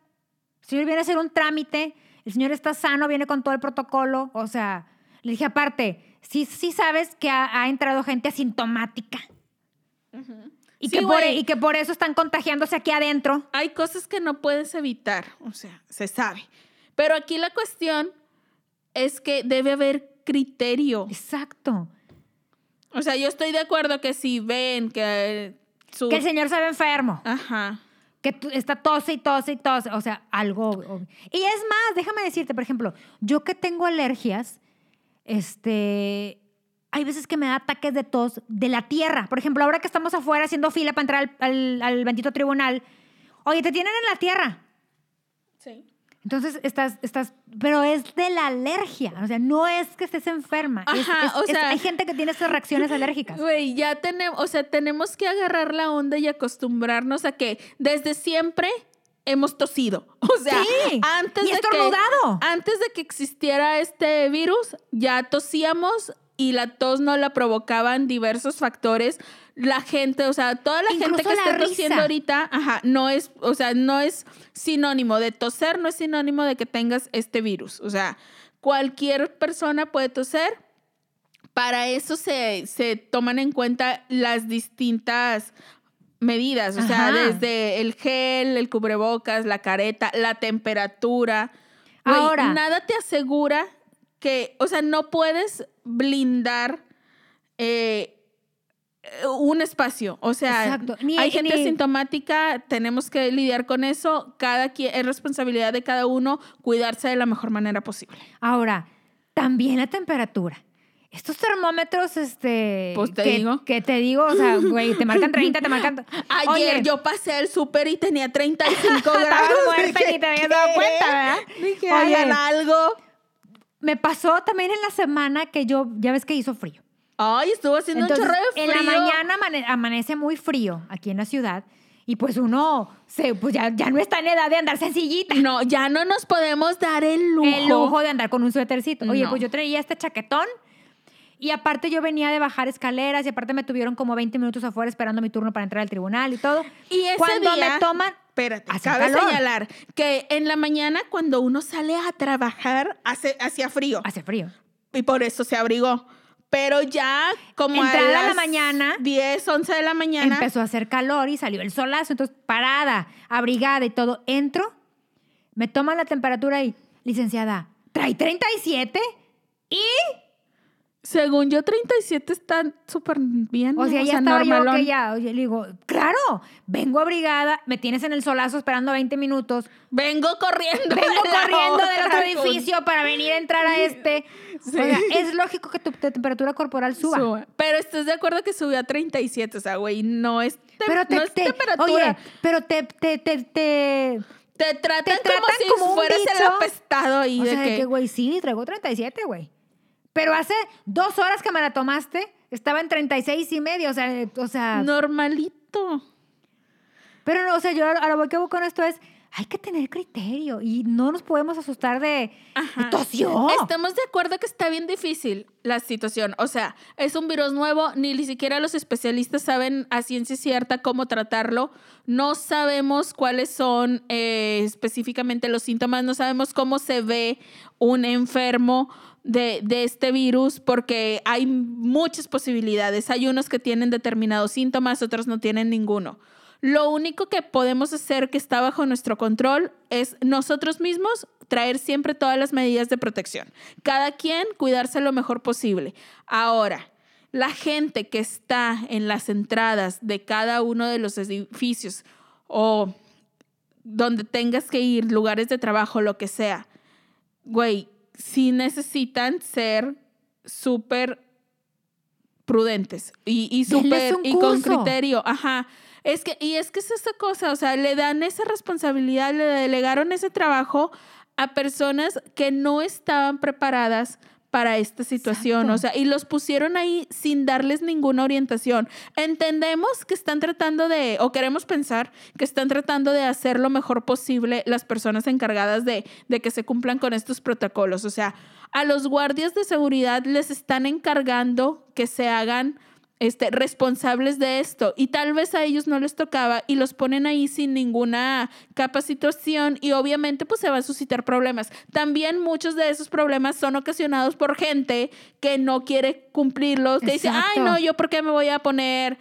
El señor viene a hacer un trámite, el señor está sano, viene con todo el protocolo. O sea, le dije aparte, sí, sí sabes que ha, ha entrado gente asintomática. Y, Sí, que por, güey. y que por eso están contagiándose aquí adentro. Hay cosas que no puedes evitar. O sea, se sabe. Pero aquí la cuestión es que debe haber criterio. Exacto. O sea, yo estoy de acuerdo que si ven que eh, su. Que el señor se ve enfermo. Ajá. que está tose y tose y tose, o sea, algo. Y es más, déjame decirte, por ejemplo, yo que tengo alergias, este, hay veces que me da ataques de tos de la tierra. Por ejemplo, ahora que estamos afuera haciendo fila para entrar al, al, al bendito tribunal, oye, te tienen en la tierra. Sí. Entonces estás, estás, pero es de la alergia, o sea, no es que estés enferma. es- Ajá, es- o es- sea- hay gente que tiene estas reacciones alérgicas. Güey, ya tenemos, o sea, tenemos que agarrar la onda y acostumbrarnos a que desde siempre hemos tosido. O sea, Sí, antes y de que antes de que existiera este virus, ya tosíamos y la tos no la provocaban diversos factores. La gente, o sea, toda la gente que la está risa. tosiendo ahorita, ajá, no es, o sea, no es sinónimo de toser, no es sinónimo de que tengas este virus. O sea, cualquier persona puede toser, para eso se, se toman en cuenta las distintas medidas, o sea, Ajá. desde el gel, el cubrebocas, la careta, la temperatura. Ahora. nada te asegura que, o sea, no puedes blindar eh, un espacio. O sea, Exacto. Ni- hay gente ni- asintomática, tenemos que lidiar con eso. Cada quien, es responsabilidad de cada uno cuidarse de la mejor manera posible. Ahora, también la temperatura. Estos termómetros, este. Pues te que, digo. Que te digo, o sea, güey, te marcan 30, te marcan. Ayer Oye, yo pasé al súper y tenía 35 Estabas grados. muerta Dije, y te habías dado cuenta, ¿verdad? Dije, hagan algo. Me pasó también en la semana que yo, ya ves que hizo frío. Ay, estuvo haciendo Entonces, un chorro de en frío. la mañana amane- amanece muy frío aquí en la ciudad Y pues uno se, pues ya, ya no está en edad de andar sencillita. No, ya no nos podemos dar el lujo. El lujo de andar con un suétercito. Oye, No. pues yo traía este chaquetón y aparte yo venía de bajar escaleras y aparte me tuvieron como 20 minutos afuera esperando mi turno para entrar al tribunal y todo. Y ese Cuando día- me toman... Espérate, cabe calor. señalar que en la mañana cuando uno sale a trabajar hace, hacía frío Hace frío. y por eso se abrigó. Pero ya como Entrada a a la las mañana, 10, 11 de la mañana. Empezó a hacer calor y salió el solazo. Entonces, parada, abrigada y todo. Entro, me toman la temperatura y, licenciada, ¿trae 37? Y, Según yo, 37 está súper bien. o sea, ya estaba yo normalón. que ya, oye, le digo, claro, vengo abrigada, me tienes en el solazo esperando 20 minutos, Vengo corriendo. vengo de corriendo del otro edificio para venir a entrar a este. Sí. O sea, es lógico que tu te- temperatura corporal suba. Sube. Pero estás de acuerdo que subió a 37, o sea, güey, no es, tem- Pero te, no es te- temperatura. oye, pero te, te, te, te- te tratan, te como tratan si como un fueras el apestado ahí O de sea, que, güey, sí, traigo 37, güey. Pero hace dos horas que me la tomaste, estaba en 36 y medio, o sea, o sea, normalito. pero no, o sea, yo a lo que voy con esto es, hay que tener criterio y no nos podemos asustar de, Ajá. tosió. Estamos de acuerdo que está bien difícil la situación. O sea, es un virus nuevo, ni siquiera los especialistas saben a ciencia cierta cómo tratarlo. No sabemos cuáles son eh, específicamente los síntomas, no sabemos cómo se ve un enfermo de, este virus, porque hay muchas posibilidades. Hay unos que tienen determinados síntomas, otros no tienen ninguno. Lo único que podemos hacer que está bajo nuestro control es nosotros mismos traer siempre todas las medidas de protección. Cada quien cuidarse lo mejor posible. Ahora, la gente que está en las entradas de cada uno de los edificios o donde tengas que ir, lugares de trabajo, lo que sea, güey, sí necesitan ser súper prudentes y, y súper y con criterio, ajá. Es que, y es que es esta cosa, o sea, le dan esa responsabilidad, le delegaron ese trabajo a personas que no estaban preparadas para esta situación, Exacto. o sea, y los pusieron ahí sin darles ninguna orientación. Entendemos que están tratando de, o queremos pensar que están tratando de hacer lo mejor posible las personas encargadas de, de que se cumplan con estos protocolos. O sea, a los guardias de seguridad les están encargando que se hagan este, responsables de esto. Y tal vez a ellos no les tocaba y los ponen ahí sin ninguna capacitación y obviamente pues se va a suscitar problemas. También muchos de esos problemas son ocasionados por gente que no quiere cumplirlos, que dice, ay no, yo por qué me voy a poner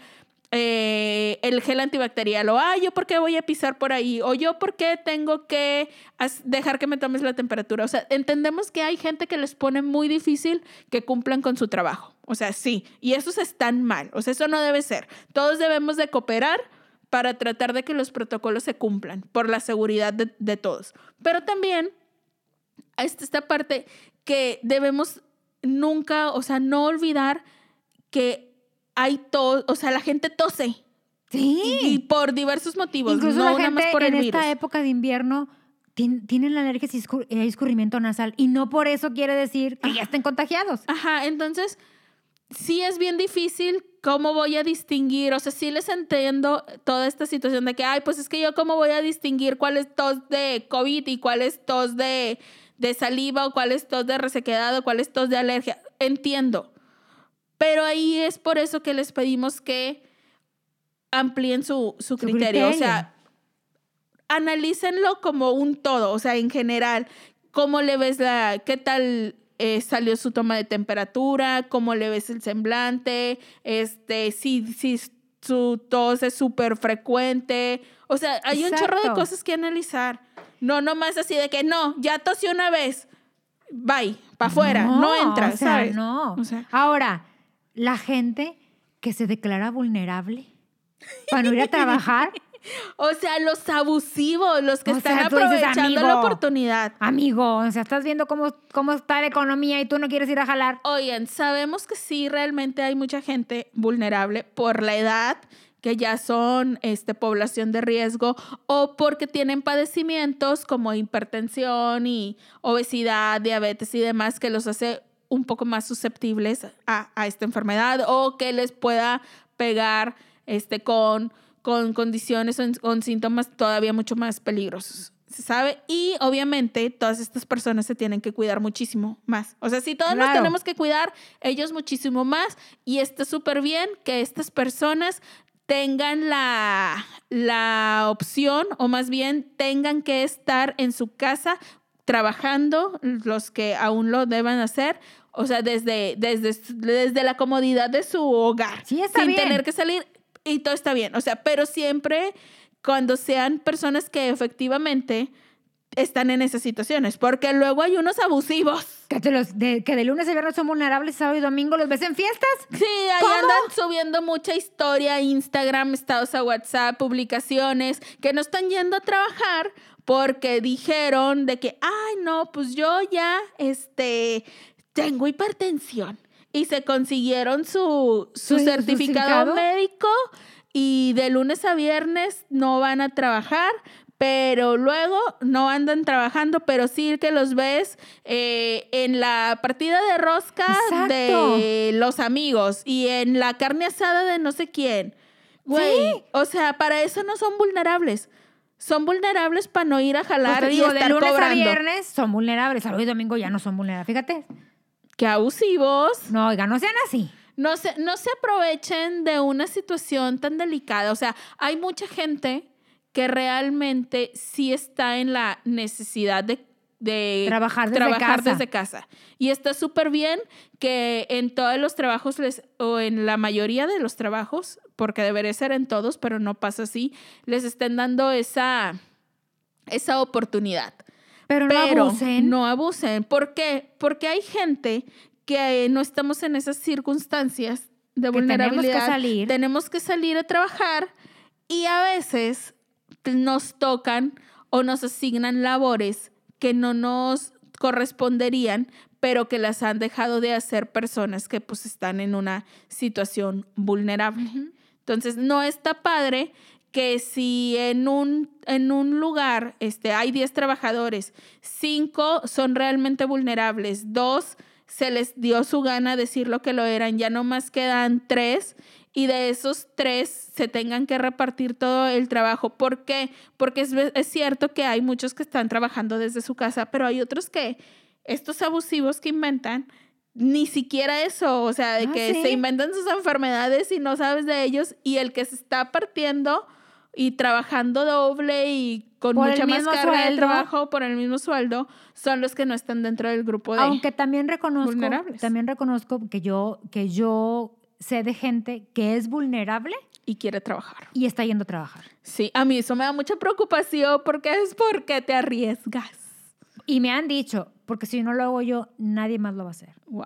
eh, el gel antibacterial o yo por qué voy a pisar por ahí o yo por qué tengo que dejar que me tomes la temperatura. O sea, entendemos que hay gente que les pone muy difícil que cumplan con su trabajo. O sea, sí, y esos están mal. O sea, eso no debe ser. Todos debemos de cooperar para tratar de que los protocolos se cumplan por la seguridad de, de todos. Pero también está esta parte que debemos nunca, o sea, no olvidar que hay tos, o sea, la gente tose. Sí. Y, y por diversos motivos, Incluso no la nada más por en el virus. esta época de invierno tien- tienen la alergia y hay escurrimiento nasal y no por eso quiere decir que ya estén contagiados. Ajá, entonces sí es bien difícil cómo voy a distinguir, o sea, sí les entiendo toda esta situación de que, ay, pues es que yo cómo voy a distinguir cuál es tos de COVID y cuál es tos de, de saliva o cuál es tos de resequedad o cuál es tos de alergia. Entiendo, pero ahí es por eso que les pedimos que amplíen su, su, criterio. O sea, analícenlo como un todo, o sea, en general, cómo le ves la, qué tal eh, salió su toma de temperatura, cómo le ves el semblante, este, si, si su tos es súper frecuente, o sea, hay un chorro de cosas que analizar. No, nomás así de que no, ya tosió una vez, bye, para afuera, no, entra, o sea, ¿sabes? No. O sea, Ahora, la gente que se declara vulnerable para no ir a trabajar, o sea, los abusivos, los que O están sea, dices, aprovechando la oportunidad. amigo, o sea, estás viendo cómo, cómo está la economía y tú no quieres ir a jalar. Oigan, sabemos que sí, realmente hay mucha gente vulnerable por la edad, que ya son este, población de riesgo, o porque tienen padecimientos como hipertensión y obesidad, diabetes y demás, que los hace un poco más susceptibles a, a esta enfermedad o que les pueda pegar este, con con condiciones o con síntomas todavía mucho más peligrosos. ¿Se sabe? Y obviamente todas estas personas se tienen que cuidar muchísimo más. O sea, si todos nos tenemos que cuidar, ellos muchísimo más. Y está súper bien que estas personas tengan la, la opción o más bien tengan que estar en su casa trabajando, los que aún lo deban hacer, o sea, desde, desde, desde la comodidad de su hogar, Sí, está sin bien. tener que salir y todo está bien, o sea, pero siempre cuando sean personas que efectivamente están en esas situaciones, porque luego hay unos abusivos. Que, te los, de, que de lunes a viernes son vulnerables, sábado y domingo los ves en fiestas. Sí, ahí ¿Cómo? andan subiendo mucha historia, Instagram, estados a WhatsApp, publicaciones, que no están yendo a trabajar porque dijeron de que, ay, no, pues yo ya, este, tengo hipertensión. Y se consiguieron su, su ¿Su- su certificado médico y de lunes a viernes no van a trabajar. Pero luego no andan trabajando, pero sí que los ves eh, en la partida de rosca Exacto. de los amigos y en la carne asada de no sé quién. Güey, Sí. o sea, para eso no son vulnerables. Son vulnerables para no ir a Pues jalar y digo, de estar lunes a cobrando. viernes son vulnerables, sábado y domingo ya no son vulnerables. Fíjate. Qué abusivos. No, oiga, no sean así. No se, no se aprovechen de una situación tan delicada. O sea, hay mucha gente que realmente sí está en la necesidad de, de Trabajar desde trabajar casa. desde casa. Y está súper bien que en todos los trabajos, les, o en la mayoría de los trabajos, porque debería ser en todos, pero no pasa así, les estén dando esa, esa oportunidad. Pero no abusen. no abusen. ¿Por qué? Porque hay gente que no estamos en esas circunstancias de Que tenemos que vulnerabilidad. salir. Tenemos que salir a trabajar y a veces nos tocan o nos asignan labores que no nos corresponderían, pero que las han dejado de hacer personas que pues están en una situación vulnerable. Entonces, no está padre que si en un, en un lugar este, hay 10 trabajadores, 5 son realmente vulnerables, 2 se les dio su gana decir lo que lo eran, ya nomás quedan 3 y de esos 3 se tengan que repartir todo el trabajo. ¿Por qué? Porque es, es cierto que hay muchos que están trabajando desde su casa, pero hay otros que estos abusivos que inventan ni siquiera eso, o sea, de Ah, que ¿sí? se inventan sus enfermedades y no sabes de ellos y el que se está partiendo y trabajando doble y con Por mucha más carga de sueldo. trabajo por el mismo sueldo son los que no están dentro del grupo de Aunque también reconozco, vulnerables. también reconozco que yo, que yo sé de gente que es vulnerable y quiere trabajar. y está yendo a trabajar. Sí, a mí eso me da mucha preocupación porque es porque te arriesgas. Y me han dicho, porque si no lo hago yo, nadie más lo va a hacer. Wow.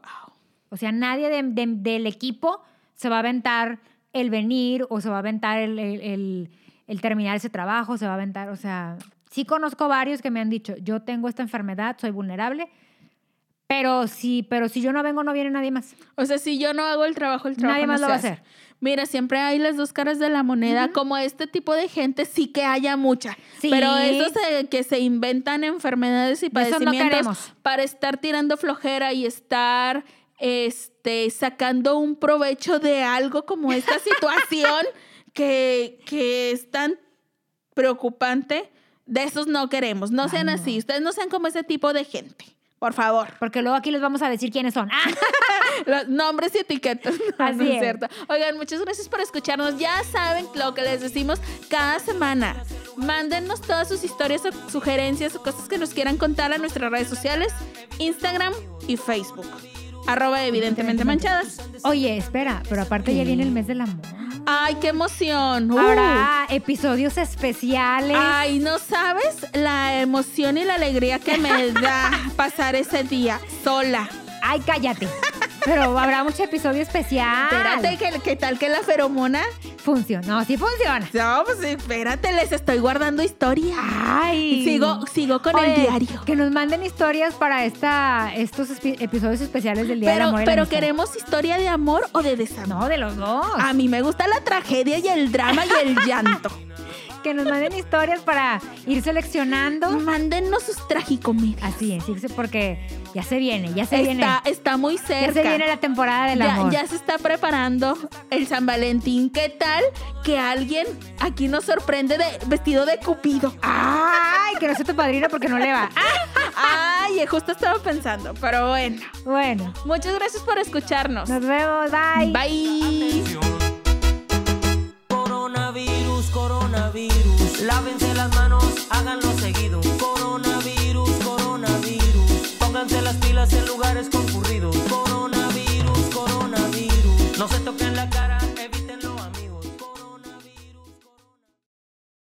O sea, nadie de- de- del equipo se va a aventar el venir o se va a aventar el, el- el- el terminar ese trabajo, se va a aventar, o sea, sí conozco varios que me han dicho, yo tengo esta enfermedad, soy vulnerable, pero si, pero si yo no vengo, no viene nadie más. O sea, si yo no hago el trabajo, el trabajo Nadie no más lo va a hace. hacer. Mira, siempre hay las dos caras de la moneda. Como este tipo de gente, sí que haya mucha. Sí. Pero esos eh, que se inventan enfermedades y no padecimientos para estar tirando flojera y estar este, sacando un provecho de algo como esta situación que, que es tan preocupante, de esos no queremos. No sean Ay, así. Ustedes no sean como ese tipo de gente. Por favor. Porque luego aquí les vamos a decir quiénes son. ¡Ah! Los nombres y etiquetas. No, Así no es es. cierto. Oigan, muchas gracias por escucharnos. Ya saben lo que les decimos cada semana. Mándennos todas sus historias o sugerencias o cosas que nos quieran contar a nuestras redes sociales, Instagram y Facebook. Arroba evidentemente manchadas. Oye, espera, pero aparte ya viene el mes del amor. Ay, qué emoción. Uh. Habrá episodios especiales. Ay, no sabes la emoción y la alegría que me da pasar ese día sola. Ay, cállate. Pero habrá mucho episodio especial. Espérate, ¿qué, qué tal que la feromona? Funcionó, sí funciona. No, pues espérate, les estoy guardando historia. Ay. Sigo, sigo con el diario. Que nos manden historias para esta, estos episodios especiales del Día del Pero, Amor y la pero queremos historia de amor o de desamor. No, de los dos. A mí me gusta la tragedia y el drama y el llanto. que nos manden historias para ir seleccionando. Mándennos sus tragicomedias. Así es, porque ya se viene, ya se viene. Está, muy cerca. Ya se viene la temporada del Ya, amor. ya se está preparando el San Valentín. ¿Qué tal que alguien aquí nos sorprende de vestido de Cupido? Ay, que no sea tu padrino porque no le va. Ay, justo estaba pensando, pero bueno. bueno, Muchas gracias por escucharnos. nos vemos, bye. Bye. Coronavirus, coronavirus. Lávense las manos, háganlo seguido. Coronavirus, coronavirus. Pónganse las pilas en lugares concurridos.